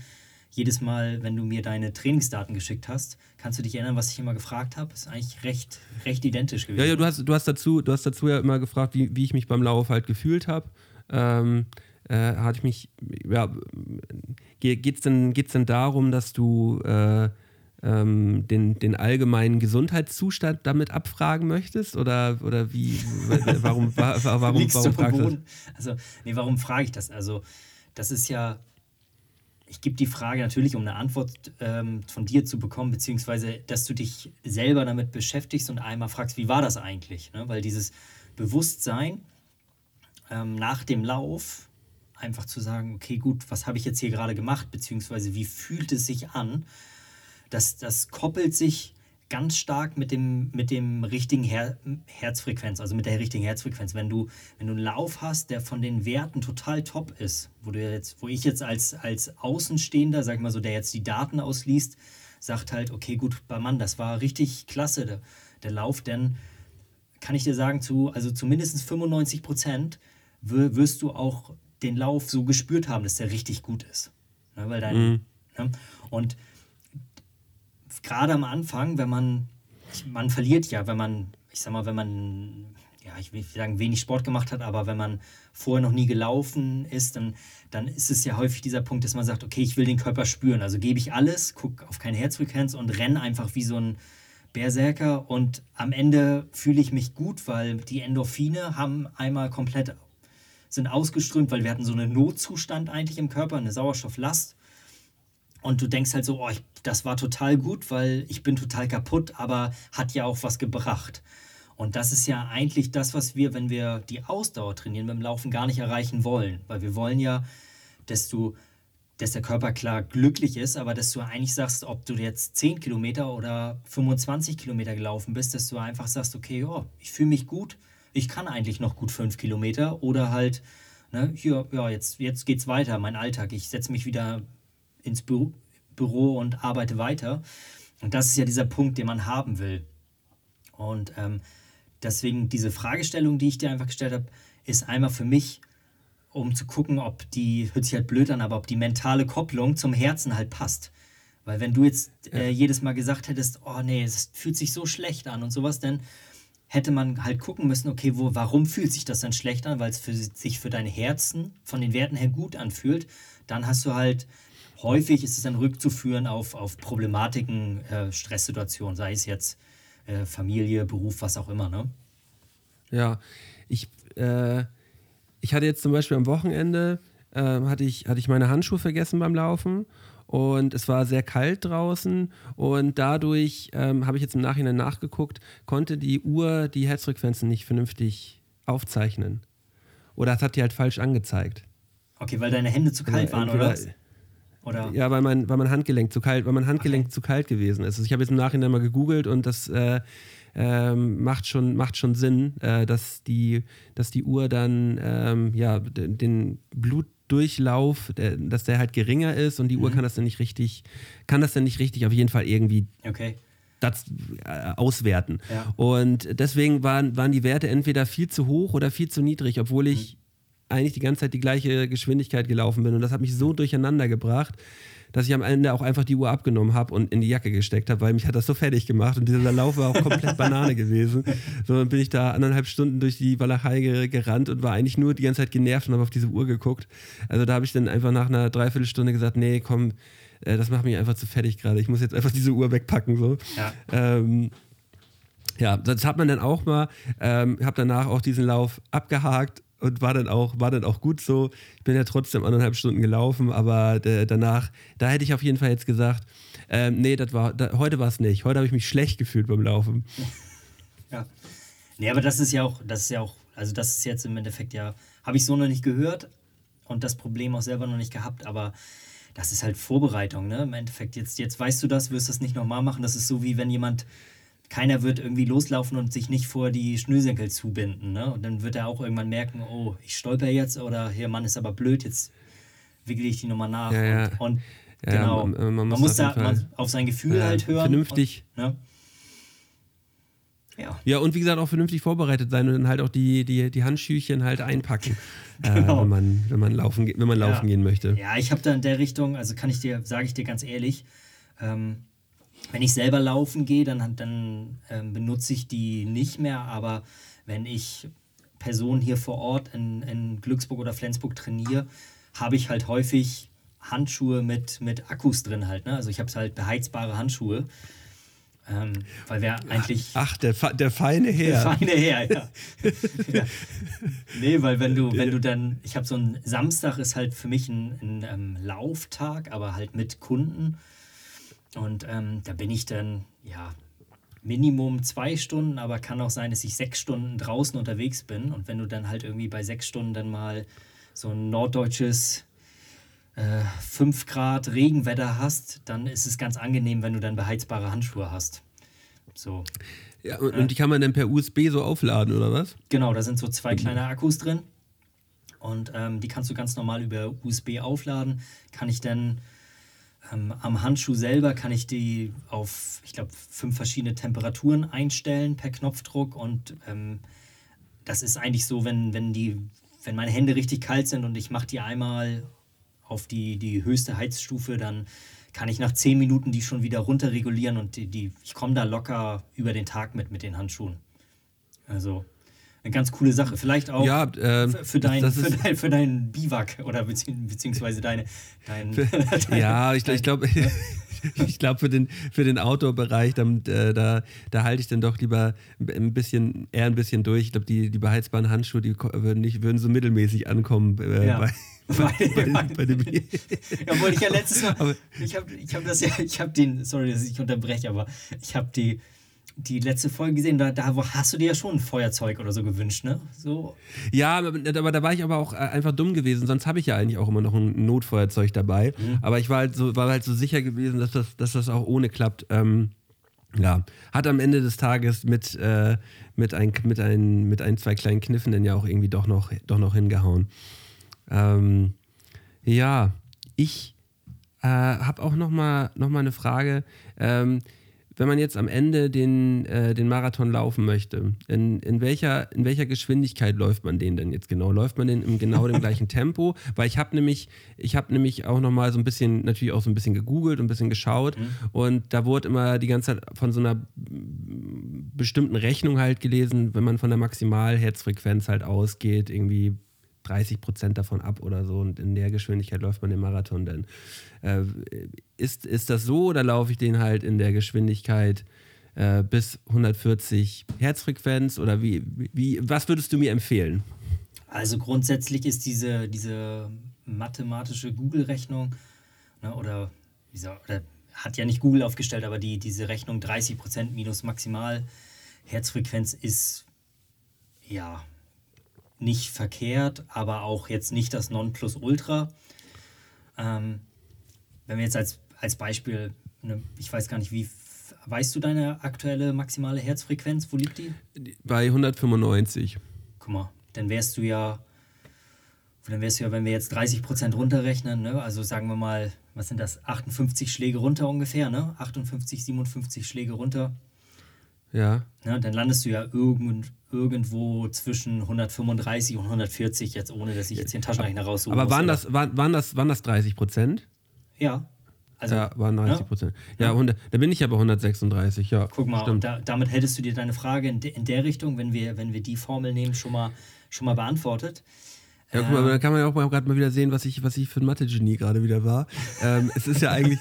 jedes Mal, wenn du mir deine Trainingsdaten geschickt hast, kannst du dich erinnern, was ich immer gefragt habe? Ist eigentlich recht, recht identisch gewesen. Ja, ja, du hast, du hast, dazu, du hast dazu ja immer gefragt, wie, wie ich mich beim Lauf halt gefühlt habe. Ähm, äh, hatte ich mich, ja, geht es denn, geht's denn darum, dass du äh, ähm, den, den allgemeinen Gesundheitszustand damit abfragen möchtest? Oder, oder wie, warum, *laughs* warum, warum, warum fragst du das? Also, nee, warum frage ich das? Also, das ist ja, ich gebe die Frage natürlich, um eine Antwort ähm, von dir zu bekommen, beziehungsweise, dass du dich selber damit beschäftigst und einmal fragst, wie war das eigentlich? Ne? Weil dieses Bewusstsein ähm, nach dem Lauf, einfach zu sagen, okay, gut, was habe ich jetzt hier gerade gemacht, beziehungsweise wie fühlt es sich an, das, das koppelt sich ganz stark mit dem, mit dem richtigen Her Herzfrequenz, also mit der richtigen Herzfrequenz. Wenn du, wenn du einen Lauf hast, der von den Werten total top ist, wo du jetzt, wo ich jetzt als, als Außenstehender, sag mal so, der jetzt die Daten ausliest, sagt halt, okay, gut, Mann, das war richtig klasse, der, der Lauf, denn kann ich dir sagen, zu, also zu mindestens 95 Prozent wirst du auch den Lauf so gespürt haben, dass der richtig gut ist. Ne, weil dein, mhm. ne? Und gerade am Anfang, wenn man, man verliert ja, wenn man, ich sag mal, wenn man, ja, ich will sagen, wenig Sport gemacht hat, aber wenn man vorher noch nie gelaufen ist, dann, dann ist es ja häufig dieser Punkt, dass man sagt, okay, ich will den Körper spüren. Also gebe ich alles, gucke auf keine Herzfrequenz und renne einfach wie so ein Berserker und am Ende fühle ich mich gut, weil die Endorphine haben einmal komplett sind ausgeströmt, weil wir hatten so einen Notzustand eigentlich im Körper, eine Sauerstofflast. Und du denkst halt so, oh, ich, das war total gut, weil ich bin total kaputt, aber hat ja auch was gebracht. Und das ist ja eigentlich das, was wir, wenn wir die Ausdauer trainieren, beim Laufen gar nicht erreichen wollen. Weil wir wollen ja, dass du, dass der Körper klar glücklich ist, aber dass du eigentlich sagst, ob du jetzt 10 Kilometer oder 25 Kilometer gelaufen bist, dass du einfach sagst, okay, oh, ich fühle mich gut, ich kann eigentlich noch gut fünf Kilometer oder halt, ne, hier, ja, jetzt, jetzt geht's weiter, mein Alltag. Ich setze mich wieder ins Büro, Büro und arbeite weiter. Und das ist ja dieser Punkt, den man haben will. Und ähm, deswegen diese Fragestellung, die ich dir einfach gestellt habe, ist einmal für mich, um zu gucken, ob die, hört sich halt blöd an, aber ob die mentale Kopplung zum Herzen halt passt. Weil wenn du jetzt äh, jedes Mal gesagt hättest, oh nee, es fühlt sich so schlecht an und sowas, dann hätte man halt gucken müssen, okay, wo, warum fühlt sich das dann schlecht an, weil es für, sich für dein Herzen von den Werten her gut anfühlt, dann hast du halt, häufig ist es dann rückzuführen auf, auf Problematiken, äh, Stresssituationen, sei es jetzt äh, Familie, Beruf, was auch immer, ne? Ja, ich, äh, ich hatte jetzt zum Beispiel am Wochenende, ähm, hatte, ich, hatte ich meine Handschuhe vergessen beim Laufen und es war sehr kalt draußen und dadurch ähm, habe ich jetzt im Nachhinein nachgeguckt, konnte die Uhr die Herzfrequenzen nicht vernünftig aufzeichnen. Oder es hat die halt falsch angezeigt. Okay, weil deine Hände zu kalt waren, oder? Oder? Ja, weil mein, weil mein Handgelenk zu kalt, weil mein Handgelenk okay. zu kalt gewesen ist. Also ich habe jetzt im Nachhinein mal gegoogelt und das äh, ähm, macht, schon, macht schon Sinn, äh, dass, die, dass die Uhr dann ähm, ja, den Blut, Durchlauf, der, dass der halt geringer ist und die mhm. Uhr kann das dann nicht richtig, kann das dann nicht richtig auf jeden Fall irgendwie okay. das, äh, auswerten. Ja. Und deswegen waren, waren die Werte entweder viel zu hoch oder viel zu niedrig, obwohl ich mhm. Eigentlich die ganze Zeit die gleiche Geschwindigkeit gelaufen bin. Und das hat mich so durcheinander gebracht, dass ich am Ende auch einfach die Uhr abgenommen habe und in die Jacke gesteckt habe, weil mich hat das so fertig gemacht und dieser Lauf war auch komplett *laughs* Banane gewesen. So dann bin ich da anderthalb Stunden durch die Walachei gerannt und war eigentlich nur die ganze Zeit genervt und habe auf diese Uhr geguckt. Also da habe ich dann einfach nach einer Dreiviertelstunde gesagt, nee, komm, äh, das macht mich einfach zu fertig gerade. Ich muss jetzt einfach diese Uhr wegpacken. So. Ja. Ähm, ja, das hat man dann auch mal. Ähm, habe danach auch diesen Lauf abgehakt und war dann auch, war dann auch gut so. Ich bin ja trotzdem anderthalb Stunden gelaufen, aber äh, danach, da hätte ich auf jeden Fall jetzt gesagt, ähm, nee, das war, da, heute war es nicht. Heute habe ich mich schlecht gefühlt beim Laufen. *laughs* Ja. Nee, aber das ist ja auch, das ist ja auch, also das ist jetzt im Endeffekt ja, habe ich so noch nicht gehört und das Problem auch selber noch nicht gehabt, aber das ist halt Vorbereitung, ne? Im Endeffekt, jetzt, jetzt weißt du das, wirst das nicht nochmal machen. Das ist so wie wenn jemand keiner wird irgendwie loslaufen und sich nicht vor die Schnürsenkel zubinden. Ne? Und dann wird er auch irgendwann merken, oh, ich stolper jetzt oder hier, Mann ist aber blöd, jetzt wickel ich die nochmal nach. Ja, ja. Und, und ja, genau, man, man, muss, man muss da man auf sein Gefühl halt hören. Vernünftig. Und, ne? Ja. ja, und wie gesagt, auch vernünftig vorbereitet sein und dann halt auch die, die, die Handschüchen halt einpacken, *laughs* genau. äh, wenn, man, wenn man laufen, wenn man laufen ja. gehen möchte. Ja, ich habe da in der Richtung, also kann ich dir, sage ich dir ganz ehrlich, ähm, wenn ich selber laufen gehe, dann, dann ähm, benutze ich die nicht mehr, aber wenn ich Personen hier vor Ort in, in Glücksburg oder Flensburg trainiere, habe ich halt häufig Handschuhe mit, mit Akkus drin halt. Ne? Also ich habe halt beheizbare Handschuhe. Ähm, weil wir eigentlich. Ach, der, der feine Herr. Der feine Herr, ja. ja. *laughs* nee, weil wenn du, wenn du dann, ich habe so ein Samstag ist halt für mich ein, ein ähm, Lauftag, aber halt mit Kunden. Und ähm, da bin ich dann, ja, Minimum zwei Stunden, aber kann auch sein, dass ich sechs Stunden draußen unterwegs bin. Und wenn du dann halt irgendwie bei sechs Stunden dann mal so ein norddeutsches äh, 5 Grad Regenwetter hast, dann ist es ganz angenehm, wenn du dann beheizbare Handschuhe hast. So. Ja, und, und die kann man dann per USB so aufladen, oder was? Genau, da sind so zwei kleine Akkus drin. Und ähm, die kannst du ganz normal über USB aufladen. Kann ich dann ähm, am Handschuh selber, kann ich die auf, ich glaube, fünf verschiedene Temperaturen einstellen per Knopfdruck. Und ähm, das ist eigentlich so, wenn, wenn, die, wenn meine Hände richtig kalt sind und ich mache die einmal auf die, die höchste Heizstufe, dann kann ich nach zehn Minuten die schon wieder runterregulieren und die, die, ich komme da locker über den Tag mit mit den Handschuhen. Also eine ganz coole Sache. Vielleicht auch Ja, ähm, für, für, dein, für, dein, für deinen Biwak oder bezieh beziehungsweise deine, dein, *laughs* Ja, ich, ich glaube, *laughs* *laughs* ich glaube für den für den Outdoor-Bereich, da, äh, da, da halte ich dann doch lieber ein bisschen eher ein bisschen durch. Ich glaube, die, die beheizbaren Handschuhe, die würden nicht würden so mittelmäßig ankommen äh, Ja. bei, bei, bei, bei dem. Ja, wollte ich ja letztes Mal. Aber- ich habe ich hab das ja, ich habe den, sorry, dass ich unterbreche, aber ich habe die, die letzte Folge gesehen, da, da hast du dir ja schon ein Feuerzeug oder so gewünscht, ne? So. Ja, aber, aber da war ich aber auch äh, einfach dumm gewesen. Sonst habe ich ja eigentlich auch immer noch ein Notfeuerzeug dabei. Aber ich war halt so, war halt so sicher gewesen, dass das, dass das auch ohne klappt. Ähm, ja, hat am Ende des Tages mit, äh, mit, ein, mit, ein, mit ein, zwei kleinen Kniffen dann ja auch irgendwie doch noch, doch noch hingehauen. Ähm, ja, ich äh, habe auch noch mal, noch mal eine Frage. Ähm, wenn man jetzt am Ende den, äh, den Marathon laufen möchte, in, in, welcher, in welcher Geschwindigkeit läuft man den denn jetzt genau? Läuft man den im genau dem *laughs* gleichen Tempo? Weil ich habe nämlich, ich habe nämlich auch noch mal so ein bisschen, natürlich auch so ein bisschen gegoogelt und ein bisschen geschaut und da wurde immer die ganze Zeit von so einer mm, bestimmten Rechnung halt gelesen, wenn man von der Maximalherzfrequenz halt ausgeht, irgendwie 30 Prozent davon ab oder so und in der Geschwindigkeit läuft man den Marathon dann. Äh, ist, ist das so oder laufe ich den halt in der Geschwindigkeit äh, bis 140 Herzfrequenz oder wie, wie, was würdest du mir empfehlen? Also grundsätzlich ist diese, diese mathematische Google-Rechnung, ne, oder, oder hat ja nicht Google aufgestellt, aber die, diese Rechnung 30% minus Maximal Herzfrequenz ist ja nicht verkehrt, aber auch jetzt nicht das Nonplusultra. Ähm, wenn wir jetzt als, als Beispiel, ne, ich weiß gar nicht, wie, weißt du deine aktuelle maximale Herzfrequenz? Wo liegt die? Bei 195. Guck mal, dann wärst du ja, dann wärst du ja, wenn wir jetzt 30% runterrechnen, ne, also sagen wir mal, was sind das, 58 Schläge runter ungefähr, ne? 58, 57 Schläge runter. Ja. Ne, dann landest du ja irgend, irgendwo zwischen 135 und 140, jetzt ohne dass ich jetzt den Taschenrechner raussuche. Aber waren das, waren, waren, das, waren das 30 Prozent? Ja. Also, ja, waren 30 ne? Prozent. Ja, 100, da bin ich aber 136, ja. Guck mal, Stimmt. da, damit hättest du dir deine Frage in, de, in der Richtung, wenn wir, wenn wir die Formel nehmen, schon mal, schon mal beantwortet. Ja, guck mal, da kann man ja auch mal gerade mal wieder sehen, was ich, was ich für ein Mathe-Genie gerade wieder war. ähm, es ist ja eigentlich.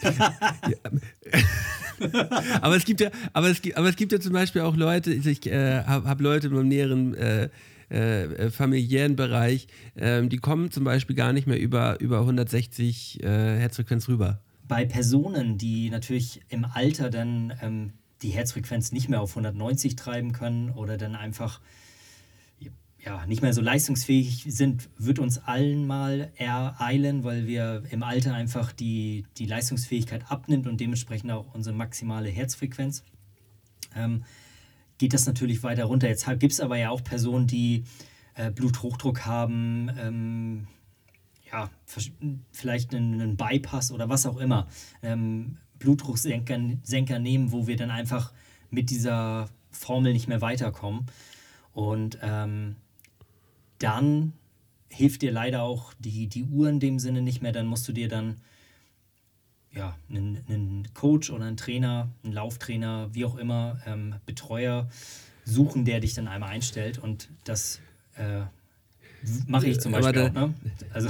aber es gibt ja, aber es gibt, aber es gibt ja zum Beispiel auch Leute, ich äh, habe hab Leute in meinem näheren äh, äh, familiären Bereich, ähm, die kommen zum Beispiel gar nicht mehr über, über 160 äh, Herzfrequenz rüber. bei Personen, die natürlich im Alter dann ähm, die Herzfrequenz nicht mehr auf 190 treiben können oder dann einfach ja, nicht mehr so leistungsfähig sind, wird uns allen mal ereilen, weil wir im Alter einfach die, die Leistungsfähigkeit abnimmt und dementsprechend auch unsere maximale Herzfrequenz. Ähm, geht das natürlich weiter runter. Jetzt gibt es aber ja auch Personen, die äh, Bluthochdruck haben, ähm, ja, vielleicht einen, einen Bypass oder was auch immer, ähm, Blutdrucksenker Senker nehmen, wo wir dann einfach mit dieser Formel nicht mehr weiterkommen. Und ähm, dann hilft dir leider auch die, die Uhr in dem Sinne nicht mehr. Dann musst du dir dann ja, einen, einen Coach oder einen Trainer, einen Lauftrainer, wie auch immer, ähm, Betreuer suchen, der dich dann einmal einstellt. Und das äh, mache ich zum Beispiel da- auch. Ne? Also,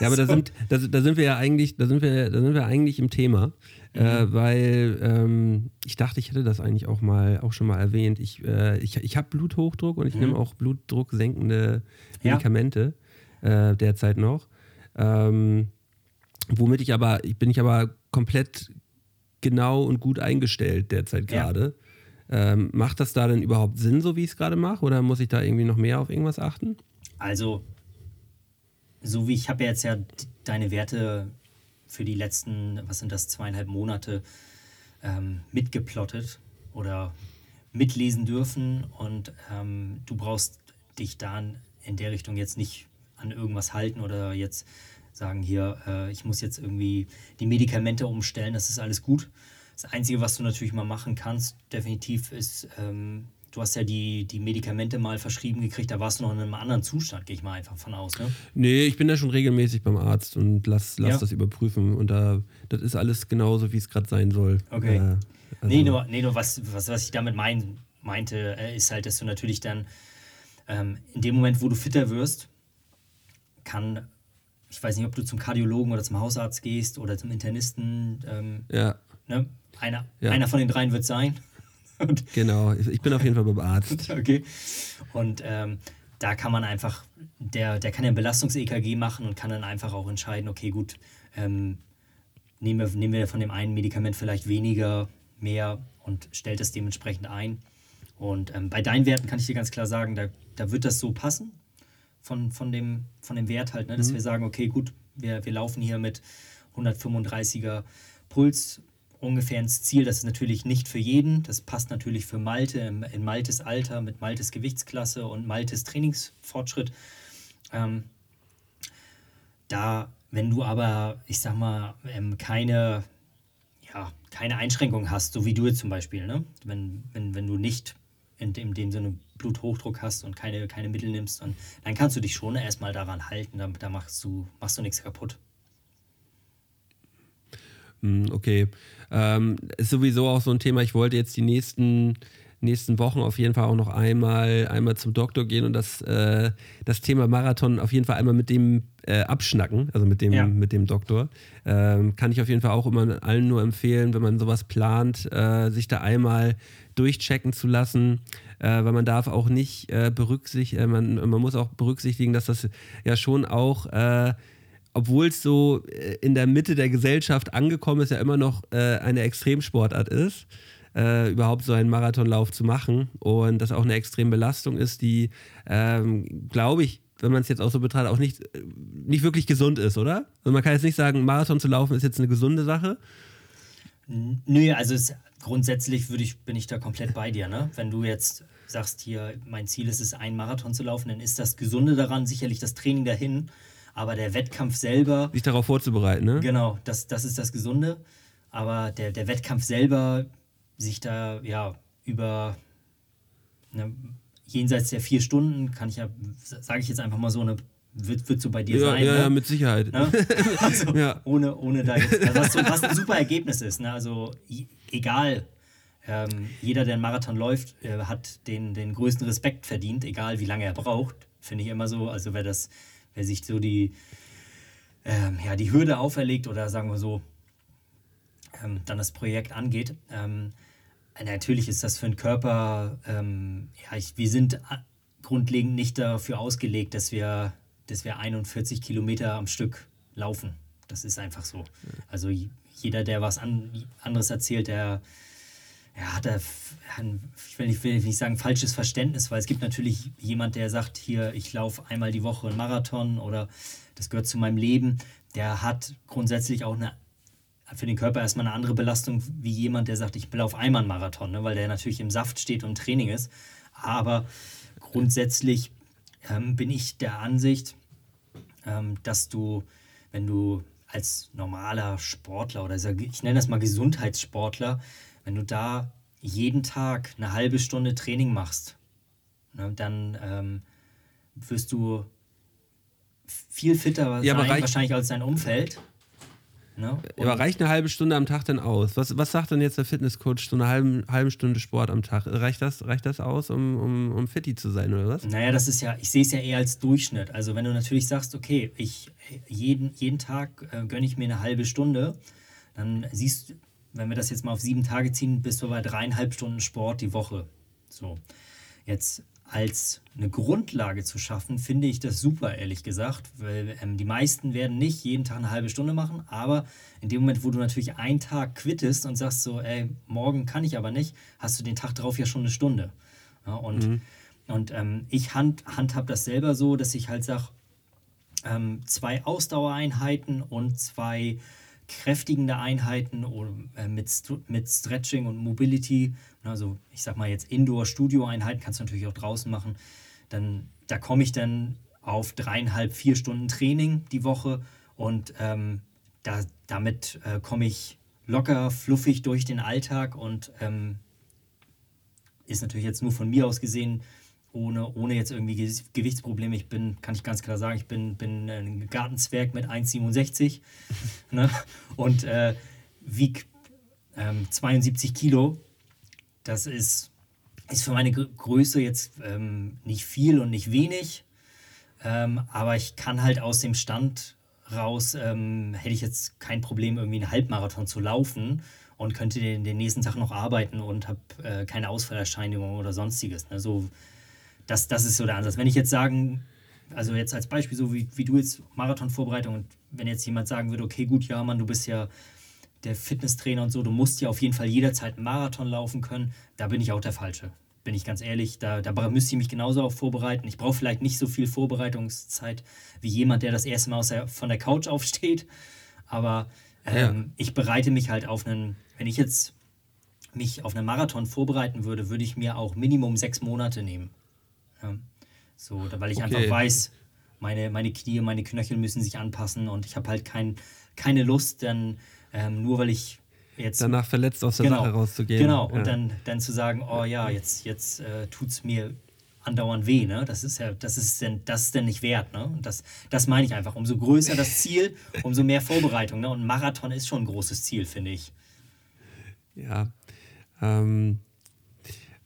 Ja, aber *laughs* da so. sind, da, da sind wir ja eigentlich, da sind wir, da sind wir eigentlich im Thema. Äh, weil ähm, ich dachte, ich hätte das eigentlich auch mal auch schon mal erwähnt. Ich, äh, ich, ich habe Bluthochdruck und ich Mhm. nehme auch blutdrucksenkende Ja. Medikamente äh, derzeit noch. Ähm, womit ich aber, ich bin ich aber komplett genau und gut eingestellt derzeit Ja. gerade. Ähm, macht das da denn überhaupt Sinn, so wie ich es gerade mache? Oder muss ich da irgendwie noch mehr auf irgendwas achten? Also, so wie ich habe ja jetzt ja deine Werte für die letzten, was sind das, zweieinhalb Monate ähm, mitgeplottet oder mitlesen dürfen und ähm, du brauchst dich da in der Richtung jetzt nicht an irgendwas halten oder jetzt sagen, hier, äh, ich muss jetzt irgendwie die Medikamente umstellen, das ist alles gut. Das Einzige, was du natürlich mal machen kannst, definitiv ist, ähm, du hast ja die, die Medikamente mal verschrieben gekriegt, da warst du noch in einem anderen Zustand, gehe ich mal einfach von aus. Ne? Nee, ich bin da schon regelmäßig beim Arzt und lass, lass Ja. das überprüfen. Und da, das ist alles genauso, wie es gerade sein soll. Okay. Äh, also, nee, nur, nee, nur was, was, was ich damit mein, meinte, äh, ist halt, dass du natürlich dann ähm, in dem Moment, wo du fitter wirst, kann, ich weiß nicht, ob du zum Kardiologen oder zum Hausarzt gehst oder zum Internisten, ähm, Ja, ne? einer, Ja. einer von den dreien wird sein. Genau. Ich bin auf jeden Fall beim Arzt. *laughs* Okay. Und ähm, da kann man einfach, der, der kann ja ein Belastungs-EKG machen und kann dann einfach auch entscheiden, okay, gut, ähm, nehmen, wir, nehmen wir von dem einen Medikament vielleicht weniger, mehr und stellt es dementsprechend ein. Und ähm, bei deinen Werten kann ich dir ganz klar sagen, da, da wird das so passen von, von, dem, von dem Wert halt, ne? dass wir sagen, okay, gut, wir, wir laufen hier mit 135er Puls ungefähr ins Ziel. Das ist natürlich nicht für jeden. Das passt natürlich für Malte in Maltes Alter, mit Maltes Gewichtsklasse und Maltes Trainingsfortschritt. Ähm, da, wenn du aber, ich sag mal, ähm, keine, ja, keine Einschränkung hast, so wie du jetzt zum Beispiel, ne? wenn, wenn, wenn du nicht in dem, in dem Sinne Bluthochdruck hast und keine, keine Mittel nimmst, und, dann kannst du dich schon erstmal daran halten, da, da machst, du, machst du nichts kaputt. Hm, Okay. Ähm, ist sowieso auch so ein Thema. Ich wollte jetzt die nächsten, nächsten Wochen auf jeden Fall auch noch einmal, einmal zum Doktor gehen und das, äh, das Thema Marathon auf jeden Fall einmal mit dem äh, abschnacken, also mit dem, Ja. mit dem Doktor. Ähm, kann ich auf jeden Fall auch immer allen nur empfehlen, wenn man sowas plant, äh, sich da einmal durchchecken zu lassen, äh, weil man darf auch nicht äh, berücksichtigen, äh, man, man muss auch berücksichtigen, dass das ja schon auch obwohl es so äh, in der Mitte der Gesellschaft angekommen ist, ja immer noch äh, eine Extremsportart ist, äh, überhaupt so einen Marathonlauf zu machen und das auch eine Extrembelastung ist, die, ähm, glaube ich, wenn man es jetzt auch so betrachtet, auch nicht, äh, nicht wirklich gesund ist, oder? Also man kann jetzt nicht sagen, Marathon zu laufen ist jetzt eine gesunde Sache. Nö, also es, grundsätzlich würde ich, bin ich da komplett bei dir. Ne? Wenn du jetzt sagst, hier, mein Ziel ist es, einen Marathon zu laufen, dann ist das Gesunde daran sicherlich das Training dahin. Aber der Wettkampf selber, Sich darauf vorzubereiten, ne? genau, das, das ist das Gesunde. Aber der, der Wettkampf selber, sich da ja über ne, jenseits der vier Stunden, kann ich ja, sage ich jetzt einfach mal so, eine, wird, wird so bei dir Ja, sein. ja, ne? ja, mit Sicherheit. Ne? *laughs* Also, Ja. ohne, ohne da jetzt, also was, so, was ein super Ergebnis ist. Ne? Also egal, ähm, jeder, der einen Marathon läuft, äh, hat den, den größten Respekt verdient, egal wie lange er braucht, finde ich immer so. Also wer das, wer sich so die, ähm, ja, die Hürde auferlegt oder sagen wir so, ähm, dann das Projekt angeht, ähm, natürlich ist das für den Körper, ähm, ja, ich, wir sind grundlegend nicht dafür ausgelegt, dass wir, dass wir 41 Kilometer am Stück laufen. Das ist einfach so. Also jeder, der was an, anderes erzählt, der ja, hat f- ein, ich will nicht, will nicht sagen falsches Verständnis, weil es gibt natürlich jemand, der sagt, hier, ich laufe einmal die Woche einen Marathon oder das gehört zu meinem Leben. Der hat grundsätzlich auch eine für den Körper erstmal eine andere Belastung wie jemand, der sagt, ich laufe einmal einen Marathon, ne? weil der natürlich im Saft steht und Training ist. Aber grundsätzlich ähm, bin ich der Ansicht, ähm, dass du, wenn du als normaler Sportler oder ich nenne das mal Gesundheitssportler, wenn du da jeden Tag eine halbe Stunde Training machst, ne, dann ähm, wirst du viel fitter Ja, sein, reicht- wahrscheinlich als dein Umfeld. Ne? Aber reicht eine halbe Stunde am Tag denn aus? Was, was sagt denn jetzt der Fitnesscoach zu einer halben, halben Stunde Sport am Tag? Reicht das, reicht das aus, um, um, um fitti zu sein, oder was? Naja, das ist ja, ich sehe es ja eher als Durchschnitt. Also wenn du natürlich sagst, okay, ich jeden, jeden Tag äh, gönne ich mir eine halbe Stunde, dann siehst, wenn wir das jetzt mal auf sieben Tage ziehen, bist du bei dreieinhalb Stunden Sport die Woche. So. Jetzt als eine Grundlage zu schaffen, finde ich das super, ehrlich gesagt, weil ähm, die meisten werden nicht jeden Tag eine halbe Stunde machen, aber in dem Moment, wo du natürlich einen Tag quittest und sagst so, ey, morgen kann ich aber nicht, hast du den Tag drauf ja schon eine Stunde. Ja, und mhm. und ähm, ich hand, handhab das selber so, dass ich halt sage, ähm, zwei Ausdauereinheiten und zwei kräftigende Einheiten oder, äh, mit, mit Stretching und Mobility, also ich sag mal jetzt Indoor-Studio-Einheiten, kannst du natürlich auch draußen machen, dann da komme ich dann auf dreieinhalb, vier Stunden Training die Woche und ähm, da, damit äh, komme ich locker, fluffig durch den Alltag und ähm, ist natürlich jetzt nur von mir aus gesehen ohne, ohne jetzt irgendwie Gewichtsprobleme. Ich bin, kann ich ganz klar sagen, ich bin, bin ein Gartenzwerg mit 1,67 *laughs* ne? und äh, wieg ähm, 72 Kilo. Das ist, ist für meine Größe jetzt ähm, nicht viel und nicht wenig, ähm, aber ich kann halt aus dem Stand raus, ähm, hätte ich jetzt kein Problem, irgendwie einen Halbmarathon zu laufen und könnte den, den nächsten Tag noch arbeiten und habe äh, keine Ausfallerscheinigungen oder sonstiges. Ne? So das, das ist so der Ansatz. Wenn ich jetzt sagen, also jetzt als Beispiel, so wie, wie du jetzt Marathonvorbereitung und wenn jetzt jemand sagen würde, okay, gut, ja, Mann, du bist ja der Fitnesstrainer und so, du musst ja auf jeden Fall jederzeit einen Marathon laufen können, da bin ich auch der Falsche. Bin ich ganz ehrlich, da, da müsste ich mich genauso auch vorbereiten. Ich brauche vielleicht nicht so viel Vorbereitungszeit wie jemand, der das erste Mal aus der, von der Couch *laughs* aufsteht. Aber ähm, ja. ich bereite mich halt auf einen, wenn ich jetzt mich auf einen Marathon vorbereiten würde, würde ich mir auch Minimum sechs Monate nehmen. Ja. So, weil ich okay. einfach weiß, meine, meine Knie, meine Knöchel müssen sich anpassen und ich habe halt kein, keine Lust, dann ähm, nur weil ich jetzt. Danach verletzt aus der genau, Sache rauszugehen. Genau, ja. und dann, dann zu sagen, oh ja, jetzt, jetzt äh, tut es mir andauernd weh, ne? Das ist ja, das ist denn, das ist denn nicht wert, ne? Und das, das meine ich einfach. Umso größer das Ziel, umso mehr Vorbereitung, ne? Und Marathon ist schon ein großes Ziel, finde ich. Ja. Ähm,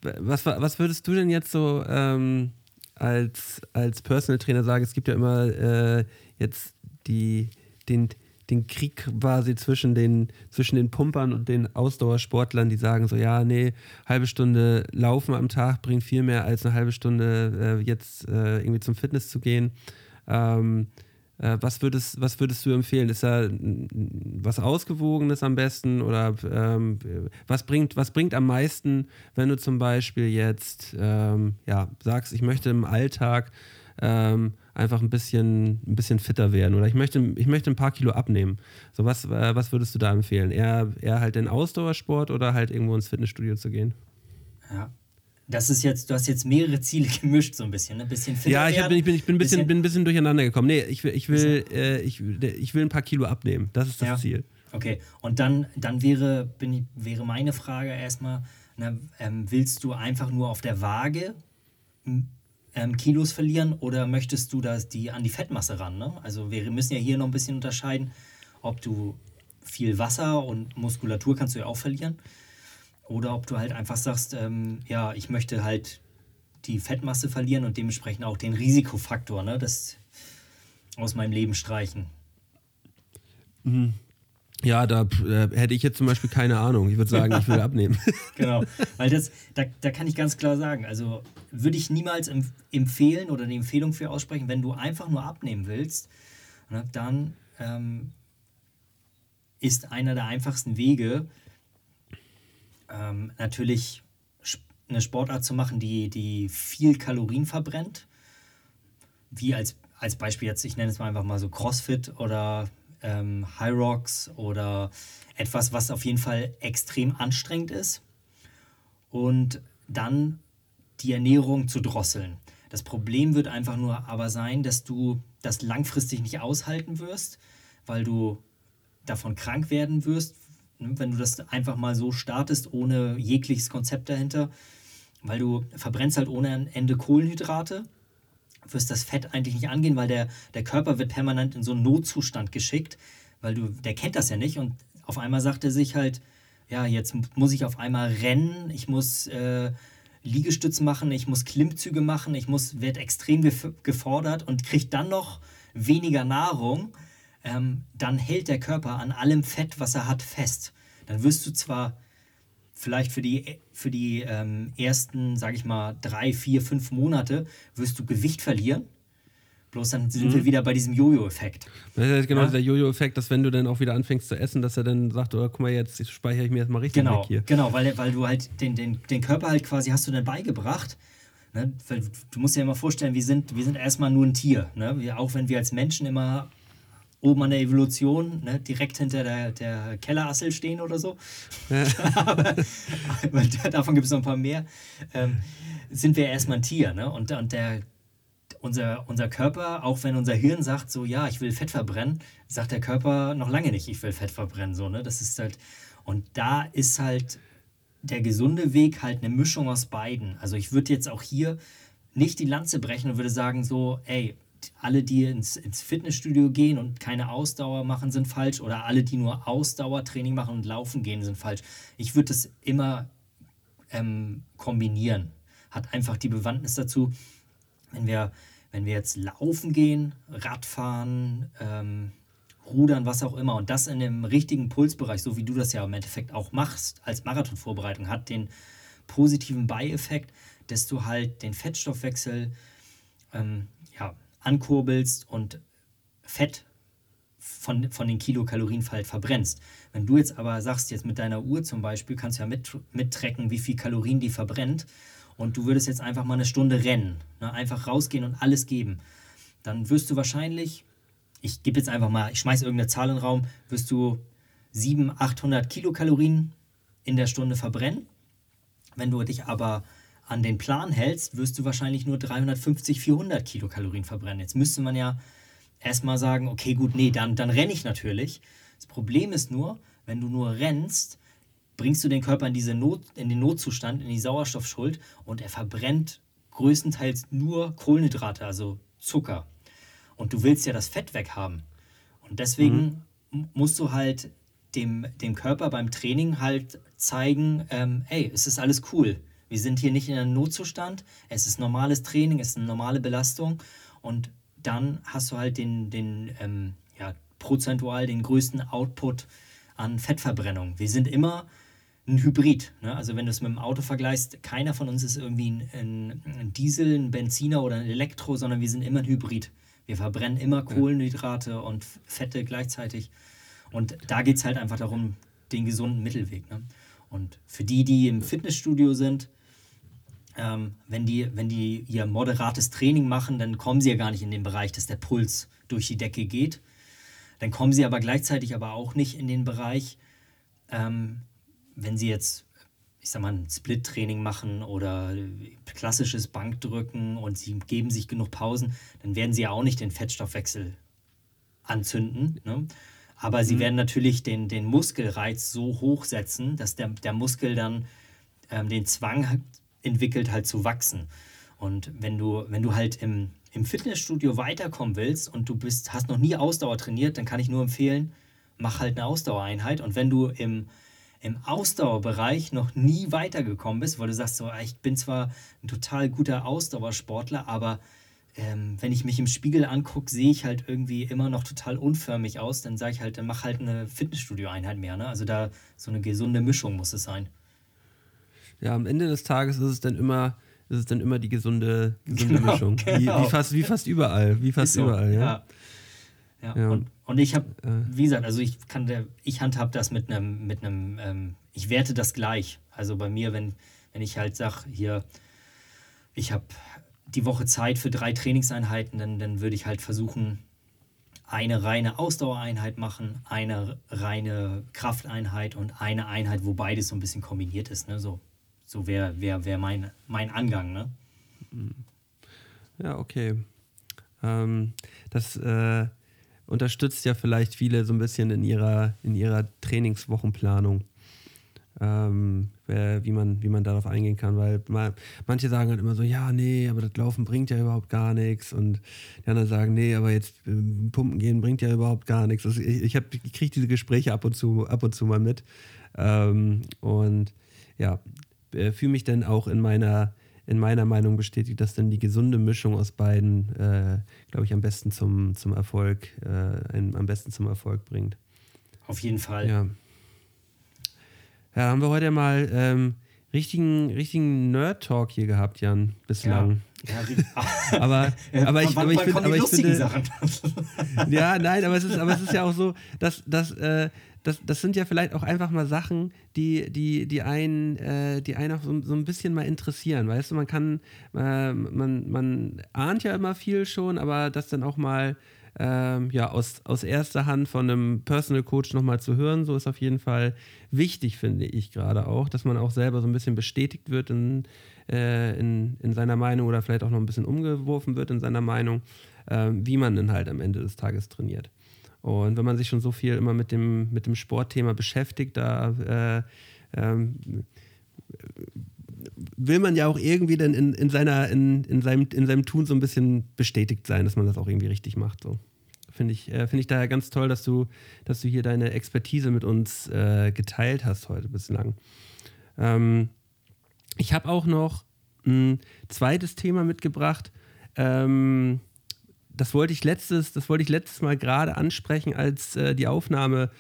was, was würdest du denn jetzt so ähm, als, als Personal Trainer sagen? Es gibt ja immer äh, jetzt die, den, den Krieg quasi zwischen den, zwischen den Pumpern und den Ausdauersportlern, die sagen so, ja, nee, halbe Stunde Laufen am Tag bringt viel mehr als eine halbe Stunde äh, jetzt äh, irgendwie zum Fitness zu gehen. Ähm, äh, was, würdest, was würdest du empfehlen? Ist da was Ausgewogenes am besten oder ähm, was, bringt, was bringt am meisten, wenn du zum Beispiel jetzt ähm, ja, sagst, ich möchte im Alltag ähm, einfach ein bisschen, ein bisschen fitter werden oder ich möchte, ich möchte ein paar Kilo abnehmen. So, was, äh, was würdest du da empfehlen? Eher, eher halt den Ausdauersport oder halt irgendwo ins Fitnessstudio zu gehen? Ja, das ist jetzt, du hast jetzt mehrere Ziele *laughs* gemischt, so ein bisschen, ne? bisschen Ja, ich, hab, ich, bin, ich bin, ein bisschen, bin ein bisschen durcheinander gekommen. Nee, ich will, ich will, äh, ich, ich will ein paar Kilo abnehmen. Das ist das ja. Ziel. Okay, und dann, dann wäre, bin, wäre meine Frage erstmal, ne, ähm, willst du einfach nur auf der Waage ähm, Kilos verlieren oder möchtest du das die an die Fettmasse ran? Ne? Also wir müssen ja hier noch ein bisschen unterscheiden, ob du viel Wasser und Muskulatur kannst du ja auch verlieren oder ob du halt einfach sagst, ähm, ja, ich möchte halt die Fettmasse verlieren und dementsprechend auch den Risikofaktor, ne, das aus meinem Leben streichen. Mhm. Ja, da äh, hätte ich jetzt zum Beispiel keine Ahnung. Ich würde sagen, ich will *laughs* abnehmen. genau, weil das, da, da kann ich ganz klar sagen, also würde ich niemals empf empfehlen oder eine Empfehlung für aussprechen, wenn du einfach nur abnehmen willst, ne, dann ähm, ist einer der einfachsten Wege, ähm, natürlich eine Sportart zu machen, die, die viel Kalorien verbrennt. Wie als, als Beispiel jetzt, ich nenne es mal einfach mal so CrossFit oder ähm, High Rocks oder etwas, was auf jeden Fall extrem anstrengend ist. Und dann die Ernährung zu drosseln. Das Problem wird einfach nur aber sein, dass du das langfristig nicht aushalten wirst, weil du davon krank werden wirst, wenn du das einfach mal so startest, ohne jegliches Konzept dahinter, weil du verbrennst halt ohne Ende Kohlenhydrate, wirst das Fett eigentlich nicht angehen, weil der, der Körper wird permanent in so einen Notzustand geschickt, weil du, der kennt das ja nicht und auf einmal sagt er sich halt, ja, jetzt muss ich auf einmal rennen, ich muss äh, Liegestütz machen, ich muss Klimmzüge machen, ich muss, werde extrem gefordert und kriege dann noch weniger Nahrung ähm, dann hält der Körper an allem Fett, was er hat, fest. dann wirst du zwar vielleicht für die, für die ähm, ersten, sage ich mal, drei, vier, fünf Monate wirst du Gewicht verlieren. Bloß dann sind mhm. wir wieder bei diesem Jojo-Effekt. Das ist genau ja? der Jojo-Effekt, dass wenn du dann auch wieder anfängst zu essen, dass er dann sagt, oh, guck mal, jetzt speichere ich mir erstmal richtig genau, weg hier. Genau, weil, weil du halt den, den, den Körper halt quasi hast du dann beigebracht. Ne? Du musst dir immer vorstellen, wir sind, wir sind erstmal nur ein Tier. Ne? Wir, auch wenn wir als Menschen immer oben an der Evolution, ne, direkt hinter der, der Kellerassel stehen oder so. Ja. *laughs* aber, aber, davon gibt es noch ein paar mehr. Ähm, sind wir erstmal ein Tier. Ne? Und, und der, unser, unser Körper, auch wenn unser Hirn sagt, so ja, ich will Fett verbrennen, sagt der Körper noch lange nicht, ich will Fett verbrennen. So, ne? Das ist halt, und da ist halt der gesunde Weg halt eine Mischung aus beiden. Also ich würde jetzt auch hier nicht die Lanze brechen und würde sagen, so, ey, alle, die ins, ins Fitnessstudio gehen und keine Ausdauer machen, sind falsch. Oder alle, die nur Ausdauertraining machen und laufen gehen, sind falsch. Ich würde das immer ähm, kombinieren. Hat einfach die Bewandtnis dazu, wenn wir, wenn wir jetzt laufen gehen, Radfahren, ähm, Rudern, was auch immer, und das in dem richtigen Pulsbereich, so wie du das ja im Endeffekt auch machst als Marathonvorbereitung, hat den positiven Beieffekt, dass du halt den Fettstoffwechsel ähm, ankurbelst und Fett von, von den Kilokalorien halt verbrennst. Wenn du jetzt aber sagst, jetzt mit deiner Uhr zum Beispiel, kannst du ja mit, mittrecken, wie viel Kalorien die verbrennt und du würdest jetzt einfach mal eine Stunde rennen, ne? einfach rausgehen und alles geben, dann wirst du wahrscheinlich, ich gebe jetzt einfach mal, ich schmeiße irgendeine Zahl in den Raum, wirst du 700, 800 Kilokalorien in der Stunde verbrennen. Wenn du dich aber an den Plan hältst, wirst du wahrscheinlich nur 350, 400 Kilokalorien verbrennen. Jetzt müsste man ja erstmal sagen, okay, gut, nee, dann, dann renne ich natürlich. Das Problem ist nur, wenn du nur rennst, bringst du den Körper in, diese Not, in den Notzustand, in die Sauerstoffschuld und er verbrennt größtenteils nur Kohlenhydrate, also Zucker. Und du willst ja das Fett weghaben. Und deswegen mhm. musst du halt dem, dem Körper beim Training halt zeigen, ähm, ey, es ist alles cool. Wir sind hier nicht in einem Notzustand. Es ist normales Training, es ist eine normale Belastung. Und dann hast du halt den, den ähm, ja, prozentual den größten Output an Fettverbrennung. Wir sind immer ein Hybrid. Ne? Also wenn du es mit dem Auto vergleichst, keiner von uns ist irgendwie ein, ein, Diesel, ein Benziner oder ein Elektro, sondern wir sind immer ein Hybrid. Wir verbrennen immer Kohlenhydrate und Fette gleichzeitig. Und da geht es halt einfach darum, den gesunden Mittelweg. Ne? Und für die, die im Fitnessstudio sind, ähm, wenn, die, wenn die ihr moderates Training machen, dann kommen sie ja gar nicht in den Bereich, dass der Puls durch die Decke geht. Dann kommen sie aber gleichzeitig aber auch nicht in den Bereich, ähm, wenn sie jetzt, ich sag mal, ein Split-Training machen oder klassisches Bankdrücken und sie geben sich genug Pausen, dann werden sie ja auch nicht den Fettstoffwechsel anzünden. Ne? Aber sie mhm. werden natürlich den, den Muskelreiz so hochsetzen, dass der, der Muskel dann ähm, den Zwang hat, entwickelt, halt zu wachsen. Und wenn du, wenn du halt im, im Fitnessstudio weiterkommen willst und du bist, hast noch nie Ausdauer trainiert, dann kann ich nur empfehlen, mach halt eine Ausdauereinheit. Und wenn du im, im Ausdauerbereich noch nie weitergekommen bist, weil du sagst, so, ich bin zwar ein total guter Ausdauersportler, aber ähm, wenn ich mich im Spiegel angucke, sehe ich halt irgendwie immer noch total unförmig aus, dann sage ich halt, dann mach halt eine Fitnessstudio-Einheit mehr. Ne? Also da so eine gesunde Mischung muss es sein ja, am Ende des Tages ist es dann immer, ist es dann immer die gesunde, gesunde genau, Mischung. Genau. *laughs* Wie, wie, genau. fast, wie fast überall. Wie fast so, überall, ja. ja. Ja, ja. Und, und ich habe, äh, wie gesagt, also ich kann der, ich handhab das mit einem, mit einem, ähm, ich werte das gleich. Also bei mir, wenn, wenn ich halt sage, hier, ich habe die Woche Zeit für drei Trainingseinheiten, dann, dann würde ich halt versuchen, eine reine Ausdauereinheit machen, eine reine Krafteinheit und eine Einheit, wo beides so ein bisschen kombiniert ist. Ne? So so wäre wär, wär mein, mein Angang, ne? Ja, okay. Ähm, das äh, unterstützt ja vielleicht viele so ein bisschen in ihrer, in ihrer Trainingswochenplanung. Ähm, wie, man, wie man darauf eingehen kann, weil mal, manche sagen halt immer so, ja, nee, aber das Laufen bringt ja überhaupt gar nichts und die anderen sagen, nee, aber jetzt äh, pumpen gehen bringt ja überhaupt gar nichts. Also ich, ich, ich kriege diese Gespräche ab und zu, ab und zu mal mit ähm, und ja, äh, fühle mich dann auch in meiner, in meiner Meinung bestätigt, dass dann die gesunde Mischung aus beiden, äh, glaube ich, am besten zum, zum Erfolg, äh, ein, am besten zum Erfolg bringt. Auf jeden Fall. Ja. Ja, haben wir heute mal ähm, richtigen, richtigen Nerd-Talk hier gehabt, Jan, bislang. Ja, *laughs* aber, aber ich, aber ich, find, aber ich finde, Sachen? *laughs* ja, nein, aber es ist, aber es ist ja auch so, dass, dass, äh, das, das sind ja vielleicht auch einfach mal Sachen, die, die, die einen, äh, die einen auch so, so ein bisschen mal interessieren. Weißt du, man kann, äh, man, man ahnt ja immer viel schon, aber das dann auch mal ähm, ja, aus, aus erster Hand von einem Personal Coach nochmal zu hören, so ist auf jeden Fall wichtig, finde ich gerade auch, dass man auch selber so ein bisschen bestätigt wird in, äh, in, in seiner Meinung oder vielleicht auch noch ein bisschen umgeworfen wird in seiner Meinung, äh, wie man dann halt am Ende des Tages trainiert. Und wenn man sich schon so viel immer mit dem, mit dem Sportthema beschäftigt, da äh, ähm, will man ja auch irgendwie dann in, in, seiner, in, in, seinem, in seinem Tun so ein bisschen bestätigt sein, dass man das auch irgendwie richtig macht. So. Finde ich, äh, find ich daher ganz toll, dass du, dass du hier deine Expertise mit uns äh, geteilt hast heute bislang. Ähm, ich habe auch noch ein zweites Thema mitgebracht. Ähm, das wollte ich letztes, das wollte ich letztes Mal gerade ansprechen, als äh, die Aufnahme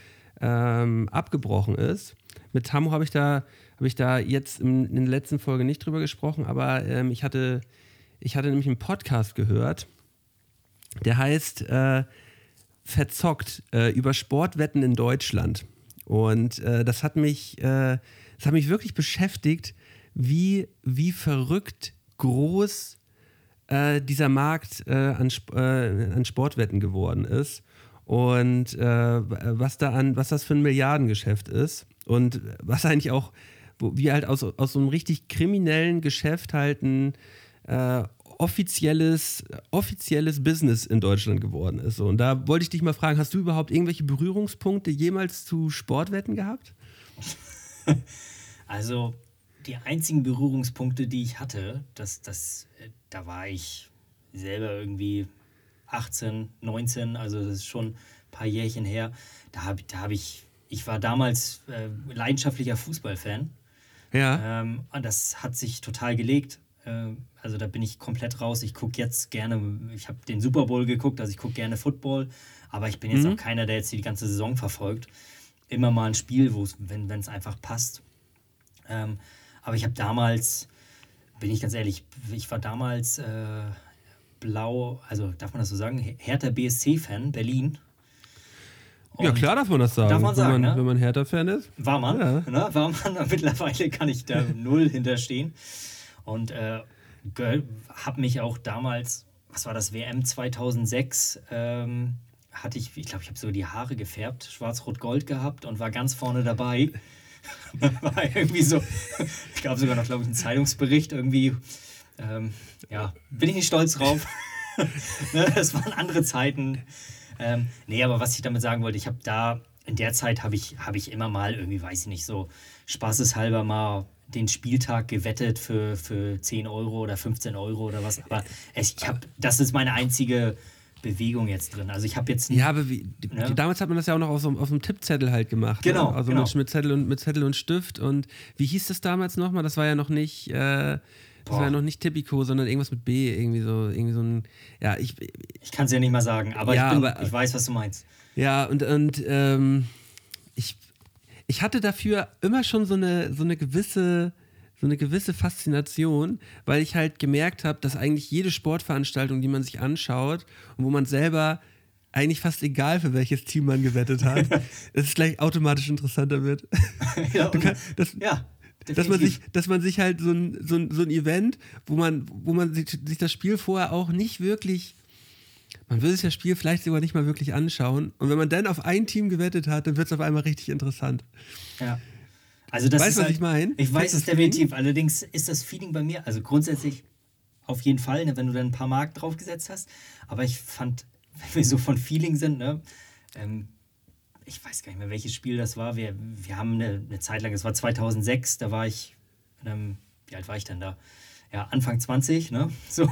ähm, abgebrochen ist. Mit Tamu habe ich da, habe ich da jetzt in, in der letzten Folge nicht drüber gesprochen, aber ähm, ich hatte, ich hatte nämlich einen Podcast gehört, der heißt äh, Verzockt äh, über Sportwetten in Deutschland. Und äh, das hat mich, äh, das hat mich wirklich beschäftigt, wie, wie verrückt groß äh, dieser Markt äh, an, an Sportwetten geworden ist und äh, was da an, was das für ein Milliardengeschäft ist und was eigentlich auch, wie halt aus, aus so einem richtig kriminellen Geschäft halt ein äh, offizielles, offizielles Business in Deutschland geworden ist. Und da wollte ich dich mal fragen, hast du überhaupt irgendwelche Berührungspunkte jemals zu Sportwetten gehabt? *laughs* Also die einzigen Berührungspunkte, die ich hatte, das, das, äh, da war ich selber irgendwie 18, 19, also das ist schon ein paar Jährchen her. Da habe da hab ich, ich war damals äh, leidenschaftlicher Fußballfan. Ja. Ähm, und das hat sich total gelegt. Äh, also da bin ich komplett raus. Ich gucke jetzt gerne, ich habe den Super Bowl geguckt, also ich gucke gerne Football, aber ich bin jetzt Mhm. auch keiner, der jetzt die ganze Saison verfolgt. Immer mal ein Spiel, wo wenn es einfach passt. Ähm, aber ich habe damals, bin ich ganz ehrlich, ich war damals äh, blau, also darf man das so sagen, Hertha BSC-Fan, Berlin. Ja, klar darf man das sagen, Darf man sagen, wenn man, ne? wenn man Hertha-Fan ist. War man, Ja. ne? war man. *laughs* Mittlerweile kann ich da null hinterstehen. Und äh, habe mich auch damals, was war das, WM 2006, ähm, hatte ich, ich glaube, ich habe so die Haare gefärbt, schwarz-rot-gold gehabt und war ganz vorne dabei. *laughs* war irgendwie so, *laughs* ich glaube sogar noch, glaube ich, einen Zeitungsbericht irgendwie. Ähm, ja, bin ich nicht stolz drauf. Ne, das waren andere Zeiten. Ähm, nee, aber was ich damit sagen wollte, ich habe da, in der Zeit habe ich, hab ich immer mal irgendwie, weiß ich nicht, so spaßeshalber mal den Spieltag gewettet für, für 10 Euro oder 15 Euro oder was. Aber ich hab, das ist meine einzige Bewegung jetzt drin. Also ich habe jetzt Ja, aber wie, Ja. damals hat man das ja auch noch auf so, auf so einem Tippzettel halt gemacht. Genau, Ne? Also genau. Mit, mit, Zettel und, mit Zettel und Stift. Und wie hieß das damals nochmal? Das war ja noch nicht, äh, das war ja noch nicht Tipico, sondern irgendwas mit B. Irgendwie so, irgendwie so ein, ja, ich, Ich kann es ja nicht mal sagen, aber, Ja, ich, bin, aber- ich weiß, was du meinst. ja, und, und ähm, ich, ich hatte dafür immer schon so eine, so eine gewisse, so eine gewisse Faszination, weil ich halt gemerkt habe, dass eigentlich jede Sportveranstaltung, die man sich anschaut und wo man selber eigentlich fast egal für welches Team man gewettet hat, dass *laughs* es gleich automatisch interessanter wird. ja, kann- das- ja dass man sich, dass man sich halt so ein, so ein, so ein Event, wo man, wo man sich, sich das Spiel vorher auch nicht wirklich, man will sich das Spiel vielleicht sogar nicht mal wirklich anschauen. Und wenn man dann auf ein Team gewettet hat, dann wird es auf einmal richtig interessant. Ja. Also das Weißt ist du, was halt, ich mein? Ich weiß es definitiv. Allerdings ist das Feeling bei mir, also grundsätzlich auf jeden Fall, ne, wenn du dann ein paar Mark draufgesetzt hast. Aber ich fand, *laughs* wenn wir so von Feeling sind, ne, ähm, ich weiß gar nicht mehr, welches Spiel das war. Wir, wir haben eine, eine Zeit lang, es war 2006, da war ich, ähm, wie alt war ich denn da? Ja, Anfang 20, ne? *laughs* So.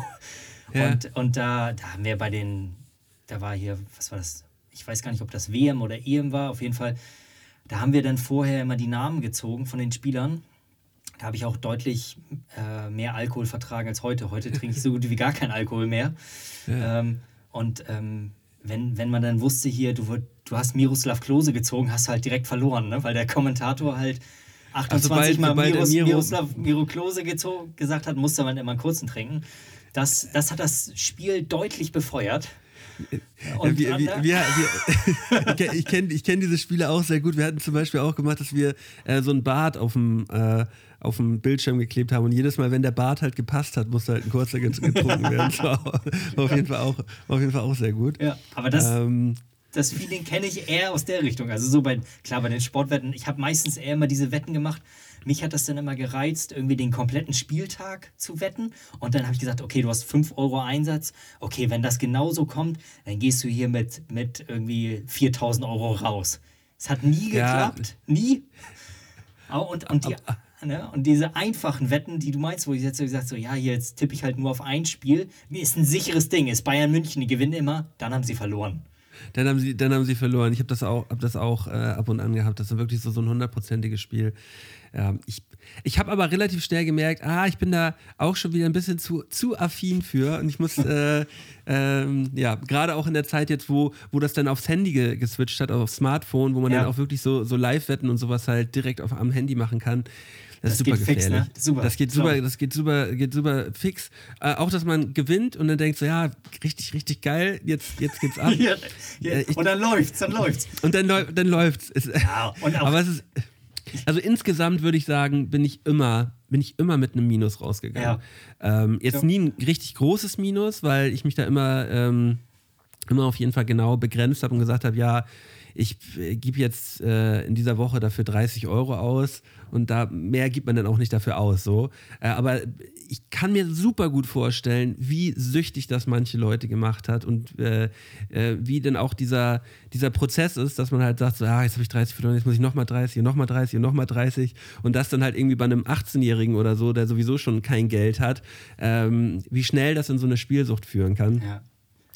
Ja. Und, und da, da haben wir bei den, da war hier, was war das? Ich weiß gar nicht, ob das WM oder EM war, auf jeden Fall. Da haben wir dann vorher immer die Namen gezogen von den Spielern. Da habe ich auch deutlich äh, mehr Alkohol vertragen als heute. Heute trinke ich so gut wie gar keinen Alkohol mehr. Ähm, und ähm, wenn, wenn man dann wusste, hier, du, du hast Miroslav Klose gezogen, hast du halt direkt verloren, ne? weil der Kommentator halt 28 sobald- Mal sobald Miros, Miro- Miroslav Miro Klose gezo- gesagt hat, musste man immer einen kurzen trinken. Das, das hat das Spiel deutlich befeuert. Und wir, wir, wir, wir, *laughs* ich kenne ich kenn diese Spiele auch sehr gut. Wir hatten zum Beispiel auch gemacht, dass wir äh, so ein Bart auf dem, äh, auf dem Bildschirm geklebt haben und jedes Mal, wenn der Bart halt gepasst hat, musste halt ein kurzer get- getrunken werden. *laughs* Das war, auf, jeden Fall auch, auf jeden Fall auch sehr gut. ja, aber das, Ähm, das Feeling kenne ich eher aus der Richtung. Also so bei, klar, bei den Sportwetten, ich habe meistens eher immer diese Wetten gemacht. Mich hat das dann immer gereizt, irgendwie den kompletten Spieltag zu wetten. Und dann habe ich gesagt, okay, du hast 5 Euro Einsatz. Okay, wenn das genauso kommt, dann gehst du hier mit, mit irgendwie 4000 Euro raus. Es hat nie Ja. geklappt. Nie. Au- Und, und, die, *laughs* ne, und diese einfachen Wetten, die du meinst, wo ich jetzt so gesagt so, ja, jetzt tippe ich halt nur auf ein Spiel, ist ein sicheres Ding. Ist Bayern München, die gewinnen immer, dann haben sie verloren. Dann haben sie, dann haben sie verloren. Ich habe das auch, hab das auch äh, ab und an gehabt. Das ist wirklich so, so ein hundertprozentiges Spiel. Ähm, ich ich habe aber relativ schnell gemerkt, ah, ich bin da auch schon wieder ein bisschen zu, zu affin für. Und ich muss, *laughs* äh, ähm, ja, gerade auch in der Zeit jetzt, wo, wo das dann aufs Handy ge geswitcht hat, aufs Smartphone, wo man Ja. dann auch wirklich so, so Live-Wetten und sowas halt direkt auf, am Handy machen kann. Das, ist Das super geht fix, gefährlich. ne? Super. Das geht super, das geht super, geht super fix. Äh, auch, dass man gewinnt und dann denkt so, ja, richtig, richtig geil, jetzt, jetzt geht's ab. *laughs* Ja, ja. Äh, ich- und dann läuft's, dann läuft's. Und dann, dann läuft's. Es, Ja, und auch- aber es ist, also insgesamt würde ich sagen, bin ich immer, bin ich immer mit einem Minus rausgegangen. Ähm, jetzt Ja. nie ein richtig großes Minus, weil ich mich da immer, ähm, immer auf jeden Fall genau begrenzt habe und gesagt habe, ja, ich äh, gebe jetzt äh, in dieser Woche dafür 30 Euro aus und da mehr gibt man dann auch nicht dafür aus. So. Äh, aber ich kann mir super gut vorstellen, wie süchtig das manche Leute gemacht hat und äh, äh, wie denn auch dieser, dieser Prozess ist, dass man halt sagt, so, ah, jetzt habe ich 30 verloren, jetzt muss ich nochmal 30 und nochmal 30 und nochmal 30 und das dann halt irgendwie bei einem 18-Jährigen oder so, der sowieso schon kein Geld hat, ähm, wie schnell das in so eine Spielsucht führen kann. Ja,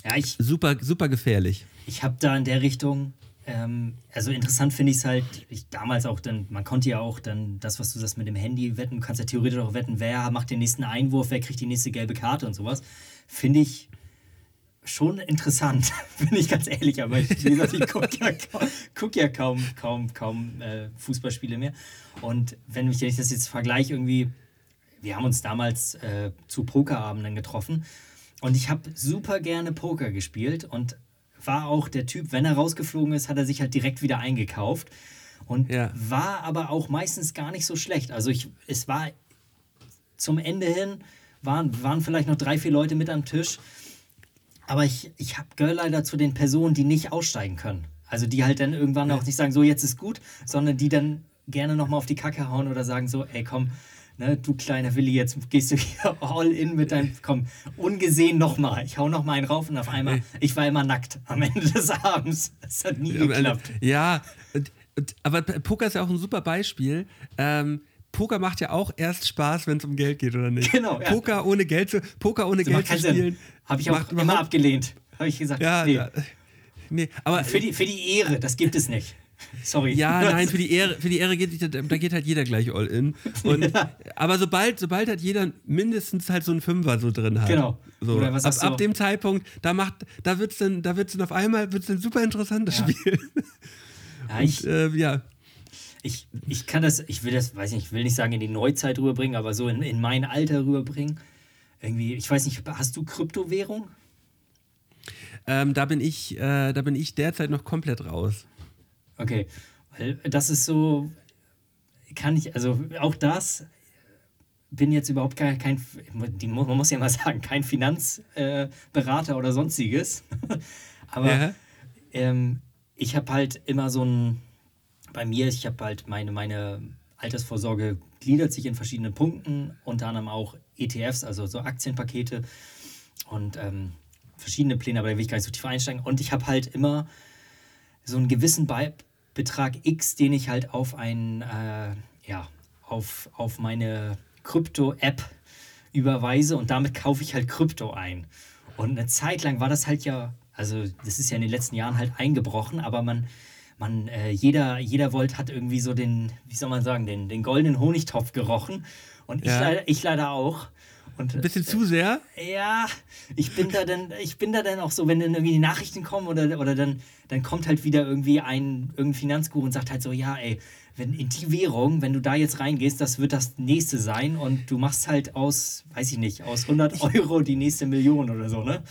ja ich, Super, super gefährlich. ich habe da in der Richtung, ähm, also interessant finde ich es halt, ich, damals auch dann, man konnte ja auch dann das, was du sagst mit dem Handy wetten, du kannst ja theoretisch auch wetten, wer macht den nächsten Einwurf, wer kriegt die nächste gelbe Karte und sowas. Finde ich schon interessant, *laughs* bin ich ganz ehrlich, aber ich, ich gucke ja, kaum, guck ja kaum, kaum, kaum äh, Fußballspiele mehr. Und wenn ich das jetzt vergleiche, irgendwie, wir haben uns damals äh, zu Pokerabenden getroffen und ich habe super gerne Poker gespielt und war auch der Typ, wenn er rausgeflogen ist, hat er sich halt direkt wieder eingekauft und Ja. war aber auch meistens gar nicht so schlecht. Also ich, es war zum Ende hin, waren, waren vielleicht noch drei, vier Leute mit am Tisch, aber ich, ich hab, gehöre leider zu den Personen, die nicht aussteigen können. Also die halt dann irgendwann auch nicht sagen, so jetzt ist gut, sondern die dann gerne nochmal auf die Kacke hauen oder sagen so, ey komm, ne, du kleiner Willi, jetzt gehst du hier *laughs* all in mit deinem, komm, ungesehen nochmal. Ich hau nochmal einen rauf und auf einmal, ich war immer nackt am Ende des Abends. *laughs* Das hat nie geklappt. Ja, aber Poker ist ja auch ein super Beispiel. Ähm, Poker macht ja auch erst Spaß, wenn es um Geld geht, oder nicht? Genau, ja. Poker ohne Geld zu, Poker ohne Geld zu spielen. Habe ich auch immer abgelehnt. Habe ich gesagt, Ja, nee. ja. Nee, aber Für, die, für die Ehre, das gibt es nicht. *laughs* Sorry. ja, *laughs* nein, für die Ehre, für die Ehre geht, da geht halt jeder gleich all in. Und, *laughs* Aber sobald, sobald halt jeder mindestens halt so einen Fünfer so drin hat. Genau. So, Oder was ab, ab dem Zeitpunkt, da macht, da wird's dann, da wird's dann auf einmal wird's ein super interessantes Ja. Spiel. Ja, ich, äh, ja. ich, ich kann das, ich will das, weiß nicht, ich will nicht sagen in die Neuzeit rüberbringen, aber so in, in mein Alter rüberbringen. Irgendwie, ich weiß nicht, hast du Kryptowährung? Ähm, da bin ich, äh, da bin ich derzeit noch komplett raus. Okay, weil das ist so, kann ich, also auch das bin jetzt überhaupt kein, kein die, man muss ja mal *laughs* sagen, kein Finanzberater äh, oder sonstiges. *laughs* Aber Ja. ähm, ich habe halt immer so ein, bei mir, ich habe halt meine, meine Altersvorsorge gliedert sich in verschiedene Punkten, unter anderem auch ETFs, also so Aktienpakete und ähm, verschiedene Pläne, aber da will ich gar nicht so tief einsteigen. Und ich habe halt immer so einen gewissen Be Betrag X, den ich halt auf ein, äh, ja, auf, auf meine Krypto-App überweise und damit kaufe ich halt Krypto ein. Und eine Zeit lang war das halt ja, also das ist ja in den letzten Jahren halt eingebrochen, aber man, man, äh, jeder, jeder Volt hat irgendwie so den, wie soll man sagen, den, den goldenen Honigtopf gerochen. Und ich, Ja. leider, ich leider auch. Und, Ein bisschen zu sehr? Ja, ich bin da dann, ich bin da dann auch so, wenn dann irgendwie die Nachrichten kommen oder, oder dann, dann kommt halt wieder irgendwie ein irgendein Finanzguru und sagt halt so, ja, ey, wenn in die Währung, wenn du da jetzt reingehst, das wird das nächste sein und du machst halt aus, weiß ich nicht, aus 100 Euro die nächste Million oder so, ne?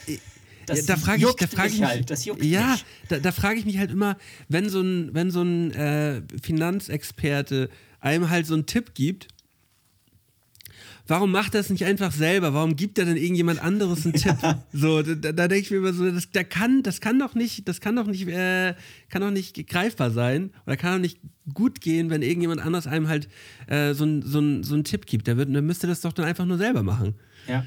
Das ja, da frage ich, juckt da frage ich mich mich, halt, das juckt ja, mich. da, da frage ich mich halt immer, wenn so ein, wenn so ein äh, Finanzexperte einem halt so einen Tipp gibt, warum macht er es nicht einfach selber? Warum gibt er denn irgendjemand anderes einen Tipp? *laughs* So, da, da denke ich mir immer so, das, da kann, das kann doch nicht, das kann doch nicht, äh, kann doch nicht greifbar sein oder kann doch nicht gut gehen, wenn irgendjemand anders einem halt äh, so, ein, so, ein, so einen Tipp gibt. Der, wird, der müsste das doch dann einfach nur selber machen. Ja.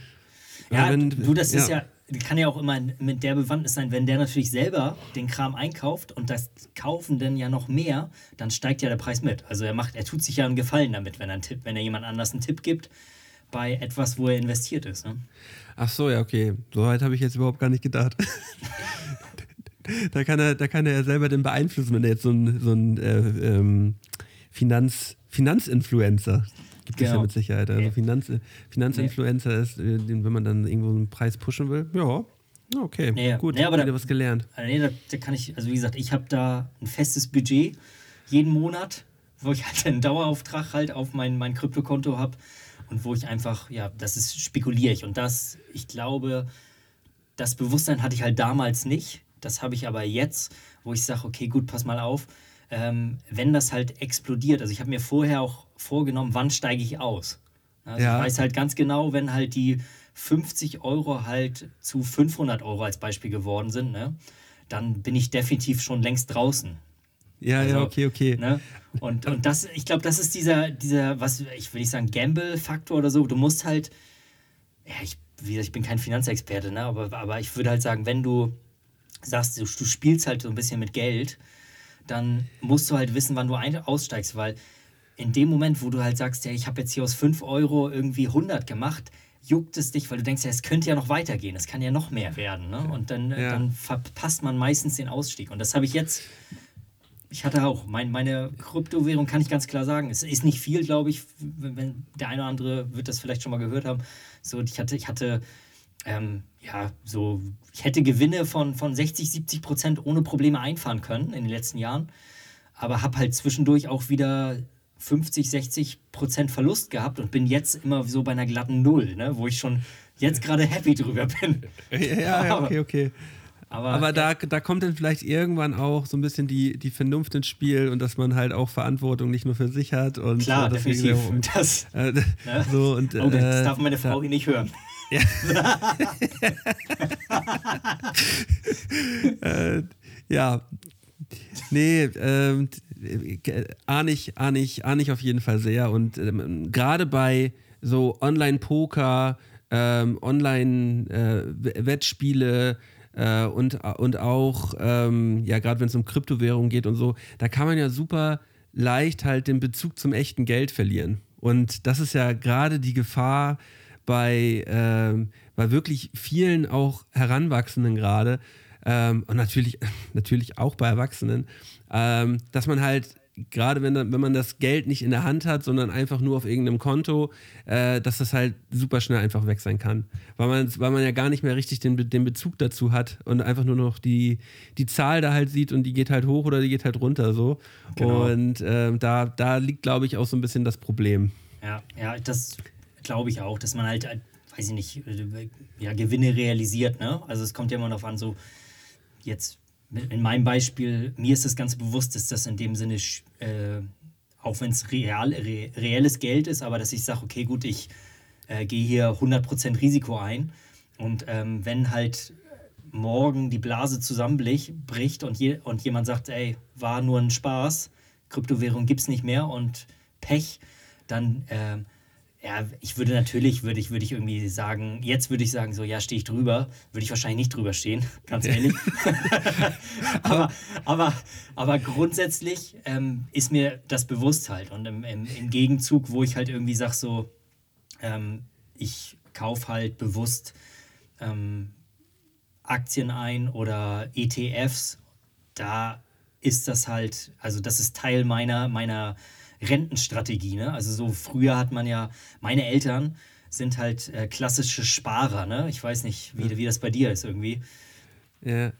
Ja, wenn- du, das ist ja. ja, kann ja auch immer mit der Bewandtnis sein, wenn der natürlich selber den Kram einkauft und das kaufen dann ja noch mehr, dann steigt ja der Preis mit. Also er macht, er tut sich ja einen Gefallen damit, wenn er, einen Tipp, wenn er jemand anders einen Tipp gibt bei etwas, wo er investiert ist. Ne? Ach so, ja, okay. So weit habe ich jetzt überhaupt gar nicht gedacht. da, kann er, da kann er ja selber den beeinflussen, wenn er jetzt so ein, so ein äh, ähm, Finanz, Finanzinfluencer gibt es ja Genau. mit Sicherheit. Also. Finanz, Finanzinfluencer ist, äh, wenn man dann irgendwo einen Preis pushen will. Ja, okay, ja. gut, Nee, aber da- was gelernt. Also nee, da, da kann ich, also wie gesagt, ich habe da ein festes Budget jeden Monat, wo ich halt einen Dauerauftrag halt auf mein, mein Kryptokonto habe und wo ich einfach, ja, das ist, spekuliere ich. Und das, ich glaube, das Bewusstsein hatte ich halt damals nicht. Das habe ich aber jetzt, wo ich sage, okay, gut, pass mal auf, ähm, wenn das halt explodiert. Also ich habe mir vorher auch vorgenommen, wann steige ich aus. Also Ja. Ich weiß halt ganz genau, wenn halt die 50 Euro halt zu 500 Euro als Beispiel geworden sind, ne, dann bin ich definitiv schon längst draußen. Ja, Also, ja, okay, okay. Ne? Und, und das, ich glaube, das ist dieser, dieser, was, ich will nicht sagen, Gamble-Faktor oder so. Du musst halt, ja, ich, wie gesagt, ich bin kein Finanzexperte, ne? aber, aber ich würde halt sagen, wenn du sagst, du, du spielst halt so ein bisschen mit Geld, dann musst du halt wissen, wann du ein, aussteigst, weil in dem Moment, wo du halt sagst, ja, ich habe jetzt hier aus 5 Euro irgendwie 100 gemacht, juckt es dich, weil du denkst, ja, es könnte ja noch weitergehen, es kann ja noch mehr werden. Ne? Und dann, Ja. dann verpasst man meistens den Ausstieg. Und das habe ich jetzt ich hatte auch, mein, meine Kryptowährung kann ich ganz klar sagen, es ist nicht viel, glaube ich, wenn, der eine oder andere wird das vielleicht schon mal gehört haben. So, ich hatte, ich hatte, ähm, ja, so, ich hätte Gewinne von, von 60, 70 Prozent ohne Probleme einfahren können in den letzten Jahren, aber habe halt zwischendurch auch wieder 50, 60 Prozent Verlust gehabt und bin jetzt immer so bei einer glatten Null, ne, wo ich schon jetzt *laughs* gerade happy drüber bin. Ja, ja, ja, okay, okay. Aber, Aber da, da kommt dann vielleicht irgendwann auch so ein bisschen die, die Vernunft ins Spiel und dass man halt auch Verantwortung nicht nur für sich hat. Und klar, äh, deswegen definitiv. auch *laughs* um- Das, *laughs* äh, ne? so und, oh, das äh, darf meine da- Frau hier nicht hören. *laughs* äh, ja. Nee, ähm, äh, ahne ich, ahne ich, ahne ich auf jeden Fall sehr. Und ähm, gerade bei so Online-Poker, ähm, Online-Wettspiele äh, und, und auch, ähm, ja, gerade wenn es um Kryptowährungen geht und so, da kann man ja super leicht halt den Bezug zum echten Geld verlieren. Und das ist ja gerade die Gefahr bei, ähm, bei wirklich vielen auch Heranwachsenden gerade ähm, und natürlich, *laughs* natürlich auch bei Erwachsenen, ähm, dass man halt gerade wenn, wenn man das Geld nicht in der Hand hat, sondern einfach nur auf irgendeinem Konto, äh, dass das halt super schnell einfach weg sein kann. Weil man, weil man ja gar nicht mehr richtig den, den Bezug dazu hat und einfach nur noch die, die Zahl da halt sieht und die geht halt hoch oder die geht halt runter so. Genau. Und ähm, da, da liegt, glaube ich, auch so ein bisschen das Problem. Ja, ja, das glaube ich auch, dass man halt, äh, weiß ich nicht, äh, ja, Gewinne realisiert, ne? Also es kommt ja immer darauf an, so jetzt in meinem Beispiel, mir ist das ganz bewusst, dass das in dem Sinne, äh, auch wenn es real, re, reelles Geld ist, aber dass ich sage, okay, gut, ich äh, gehe hier 100% Risiko ein. Und ähm, wenn halt morgen die Blase zusammenbricht bricht und, je, und jemand sagt, ey, war nur ein Spaß, Kryptowährung gibt es nicht mehr und Pech, dann, ähm, ja, ich würde natürlich, würde ich, würde ich irgendwie sagen, jetzt würde ich sagen, so, ja, stehe ich drüber, würde ich wahrscheinlich nicht drüber stehen, *laughs* ganz ehrlich. *laughs* aber, aber, aber grundsätzlich ähm, ist mir das bewusst halt und im, im, im Gegenzug, wo ich halt irgendwie sage, so, ähm, ich kaufe halt bewusst ähm, Aktien ein oder ETFs, da ist das halt, also das ist Teil meiner, meiner Rentenstrategie. Ne? Also so früher hat man ja, meine Eltern sind halt äh, klassische Sparer, ne? Ich weiß nicht, wie, wie das bei dir ist irgendwie. Ja.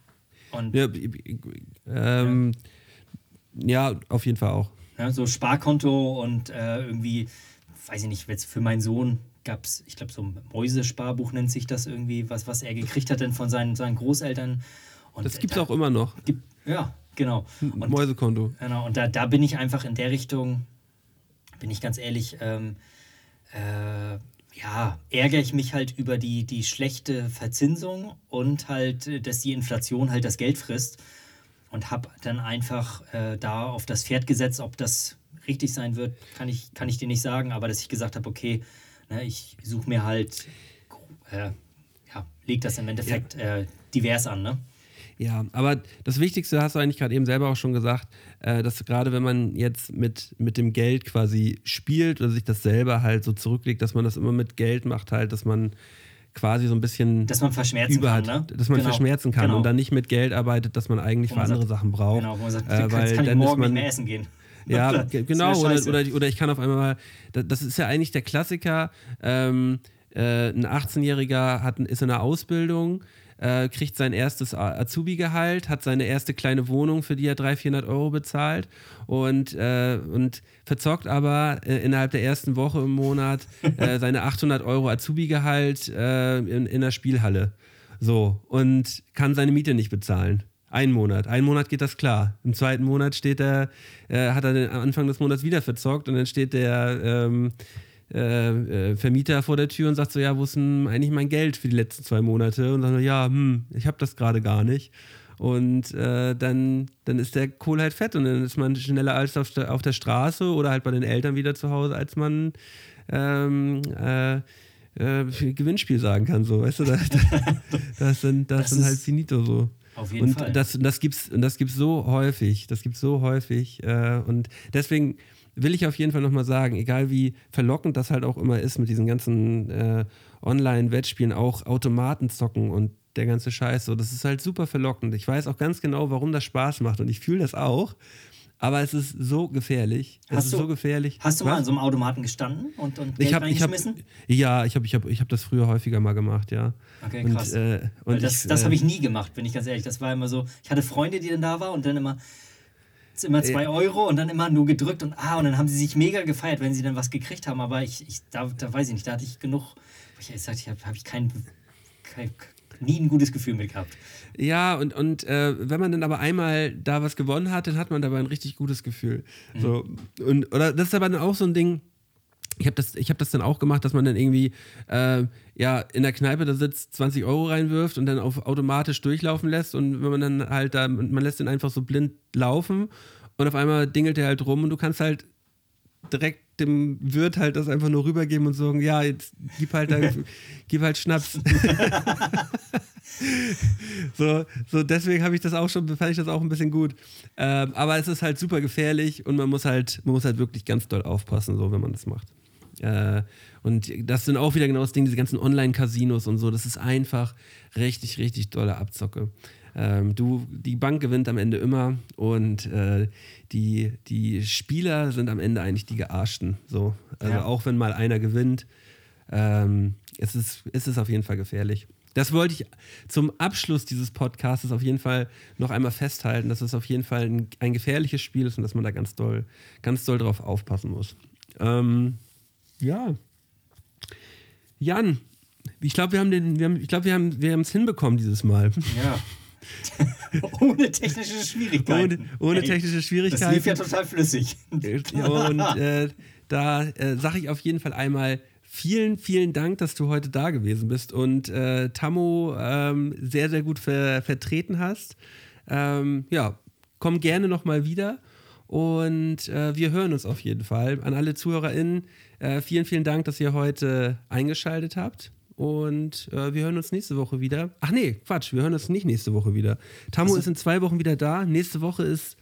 Und Ja, ähm, ja, auf jeden Fall auch. Ja, so Sparkonto und äh, irgendwie, weiß ich nicht, jetzt für meinen Sohn gab es, ich glaube, so ein Mäusesparbuch nennt sich das irgendwie, was, was er gekriegt hat denn von seinen, seinen Großeltern. Und Das gibt's da, auch immer noch. Gibt, ja, genau. Und, Mäusekonto. genau, und da, da bin ich einfach in der Richtung, bin ich ganz ehrlich, ähm, äh, ja, ärgere ich mich halt über die, die schlechte Verzinsung und halt, äh, dass die Inflation halt das Geld frisst und habe dann einfach äh, da auf das Pferd gesetzt, ob das richtig sein wird, kann ich, kann ich dir nicht sagen, aber dass ich gesagt habe, okay, ne, ich suche mir halt, äh, ja, leg das im Endeffekt äh, divers an, ne? Ja, aber das Wichtigste hast du eigentlich gerade eben selber auch schon gesagt, äh, dass gerade wenn man jetzt mit, mit dem Geld quasi spielt oder sich das selber halt so zurücklegt, dass man das immer mit Geld macht, halt, dass man quasi so ein bisschen Dass man verschmerzen über kann, hat, ne? dass man Genau, verschmerzen kann genau. und dann nicht mit Geld arbeitet, dass man eigentlich Wo für andere sagt- Sachen braucht. Genau, wo man sagt, äh, weil kann dann morgen man, nicht mehr essen gehen. *laughs* Ja, *laughs* genau. Oder, oder, oder ich kann auf einmal mal, da- das ist ja eigentlich der Klassiker, ähm, äh, ein 18-Jähriger hat, ist in einer Ausbildung, äh, kriegt sein erstes Azubi-Gehalt, hat seine erste kleine Wohnung, für die er 300, 400 Euro bezahlt und, äh, und verzockt aber äh, innerhalb der ersten Woche im Monat *laughs* äh, seine 800 Euro Azubi-Gehalt äh, in, in der Spielhalle. So, und kann seine Miete nicht bezahlen. Einen Monat. Einen Monat geht das klar. Im zweiten Monat steht er, äh, hat er den Anfang des Monats wieder verzockt und dann steht der ähm, äh, äh, Vermieter vor der Tür und sagt so, ja, wo ist denn eigentlich mein Geld für die letzten zwei Monate? Und dann so, ja, hm, ich habe das gerade gar nicht. Und äh, dann, dann ist der Kohl halt fett und dann ist man schneller als auf der, auf der Straße oder halt bei den Eltern wieder zu Hause, als man ähm, äh, äh, Gewinnspiel sagen kann, so, weißt du, da, da, *laughs* das sind, das Das sind halt finito so. Auf jeden und Fall. das, das gibt's, und das gibt's so häufig, das gibt's so häufig. Äh, und deswegen will ich auf jeden Fall nochmal sagen, egal wie verlockend das halt auch immer ist mit diesen ganzen äh, Online-Wettspielen, auch Automaten zocken und der ganze Scheiß, so, das ist halt super verlockend. Ich weiß auch ganz genau, warum das Spaß macht und ich fühle das auch. Aber es ist so gefährlich. Es Hast ist du- so gefährlich. Hast du mal Was? an so einem Automaten gestanden und, und Geld ich habe, ich habe, reingeschmissen? ja, ich habe, ich habe, ich habe das früher häufiger mal gemacht, ja. Okay, Und, krass. äh, und das ich, das äh, habe ich nie gemacht, bin ich ganz ehrlich. Das war immer so, ich hatte Freunde, die dann da waren und dann immer, immer zwei Euro und dann immer nur gedrückt und ah, und dann haben sie sich mega gefeiert, wenn sie dann was gekriegt haben. Aber ich, ich da, da weiß ich nicht, da hatte ich genug, ich ehrlich gesagt, habe hab ich kein, kein, nie ein gutes Gefühl mit gehabt. Ja, und, und äh, wenn man dann aber einmal da was gewonnen hat, dann hat man dabei ein richtig gutes Gefühl. So, und, oder das ist aber dann auch so ein Ding, ich habe das, hab das dann auch gemacht, dass man dann irgendwie äh, ja, in der Kneipe da sitzt, 20 Euro reinwirft und dann auf automatisch durchlaufen lässt. Und wenn man dann halt da, man lässt den einfach so blind laufen und auf einmal dingelt der halt rum und du kannst halt direkt dem Wirt halt das einfach nur rübergeben und sagen, ja, jetzt gib halt, da, *laughs* gib halt Schnaps. *laughs* so, so deswegen habe ich das auch schon, fand ich das auch ein bisschen gut. Ähm, aber es ist halt super gefährlich und man muss halt, man muss halt wirklich ganz doll aufpassen, so wenn man das macht. Äh, und das sind auch wieder genau das Ding, diese ganzen Online-Casinos und so, das ist einfach richtig, richtig dolle Abzocke. Ähm, du, die Bank gewinnt am Ende immer und äh, die, die Spieler sind am Ende eigentlich die Gearschten. So. Also Ja. auch wenn mal einer gewinnt, ähm, es, ist, es ist auf jeden Fall gefährlich. Das wollte ich zum Abschluss dieses Podcasts auf jeden Fall noch einmal festhalten, dass es auf jeden Fall ein, ein gefährliches Spiel ist und dass man da ganz doll, ganz doll drauf aufpassen muss. Ähm, ja. Jan, ich glaube, wir haben den, wir haben, ich glaube, wir haben, wir haben es hinbekommen dieses Mal. Ja. *laughs* ohne technische Schwierigkeiten. Ohne, ohne Ey, technische Das Schwierigkeiten. lief ja total flüssig. *laughs* Und äh, da äh, sage ich auf jeden Fall einmal vielen, vielen Dank, dass du heute da gewesen bist und äh, Tammo ähm, sehr, sehr gut ver vertreten hast. Ähm, ja, komm gerne nochmal wieder und äh, wir hören uns auf jeden Fall. An alle ZuhörerInnen, äh, vielen, vielen Dank, dass ihr heute eingeschaltet habt. Und äh, wir hören uns nächste Woche wieder. Ach nee, Quatsch, wir hören uns nicht nächste Woche wieder. Tammo ist in zwei Wochen wieder da. Nächste Woche ist,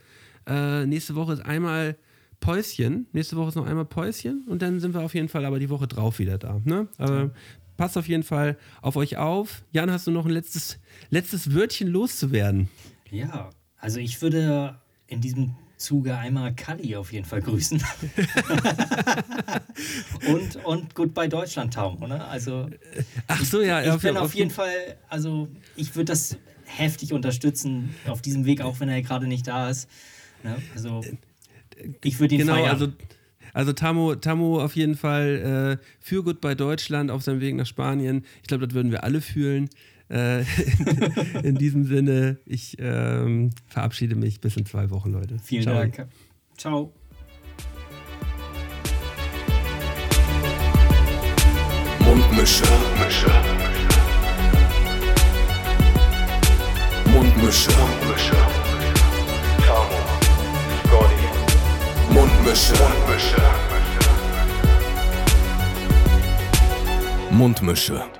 äh, nächste Woche ist einmal Päuschen. Nächste Woche ist noch einmal Päuschen und dann sind wir auf jeden Fall aber die Woche drauf wieder da. Ne? Aber passt auf jeden Fall auf euch auf. Jan, hast du noch ein letztes, letztes Wörtchen loszuwerden? Ja, also ich würde in diesem Zuge einmal Kalli auf jeden Fall grüßen. *laughs* und, und Goodbye Deutschland Taumo, ne? Also Ach so, ja. ich bin auf jeden Fall, also ich würde das heftig unterstützen auf diesem Weg, auch wenn er gerade nicht da ist. Ne? Also ich würde ihn genau, feiern. Also, also Tamo, Tamo auf jeden Fall äh, für Goodbye Deutschland auf seinem Weg nach Spanien. Ich glaube, das würden wir alle fühlen. Äh, in, *laughs* in, diesem Sinne, ich ähm, verabschiede mich bis in zwei Wochen, Leute. Vielen Ciao. Dank. Ciao. Mundmische. Mundmische. Mundmische. Mundmische. Tamo. Scotty. Mundmische. Mundmische. Mundmische.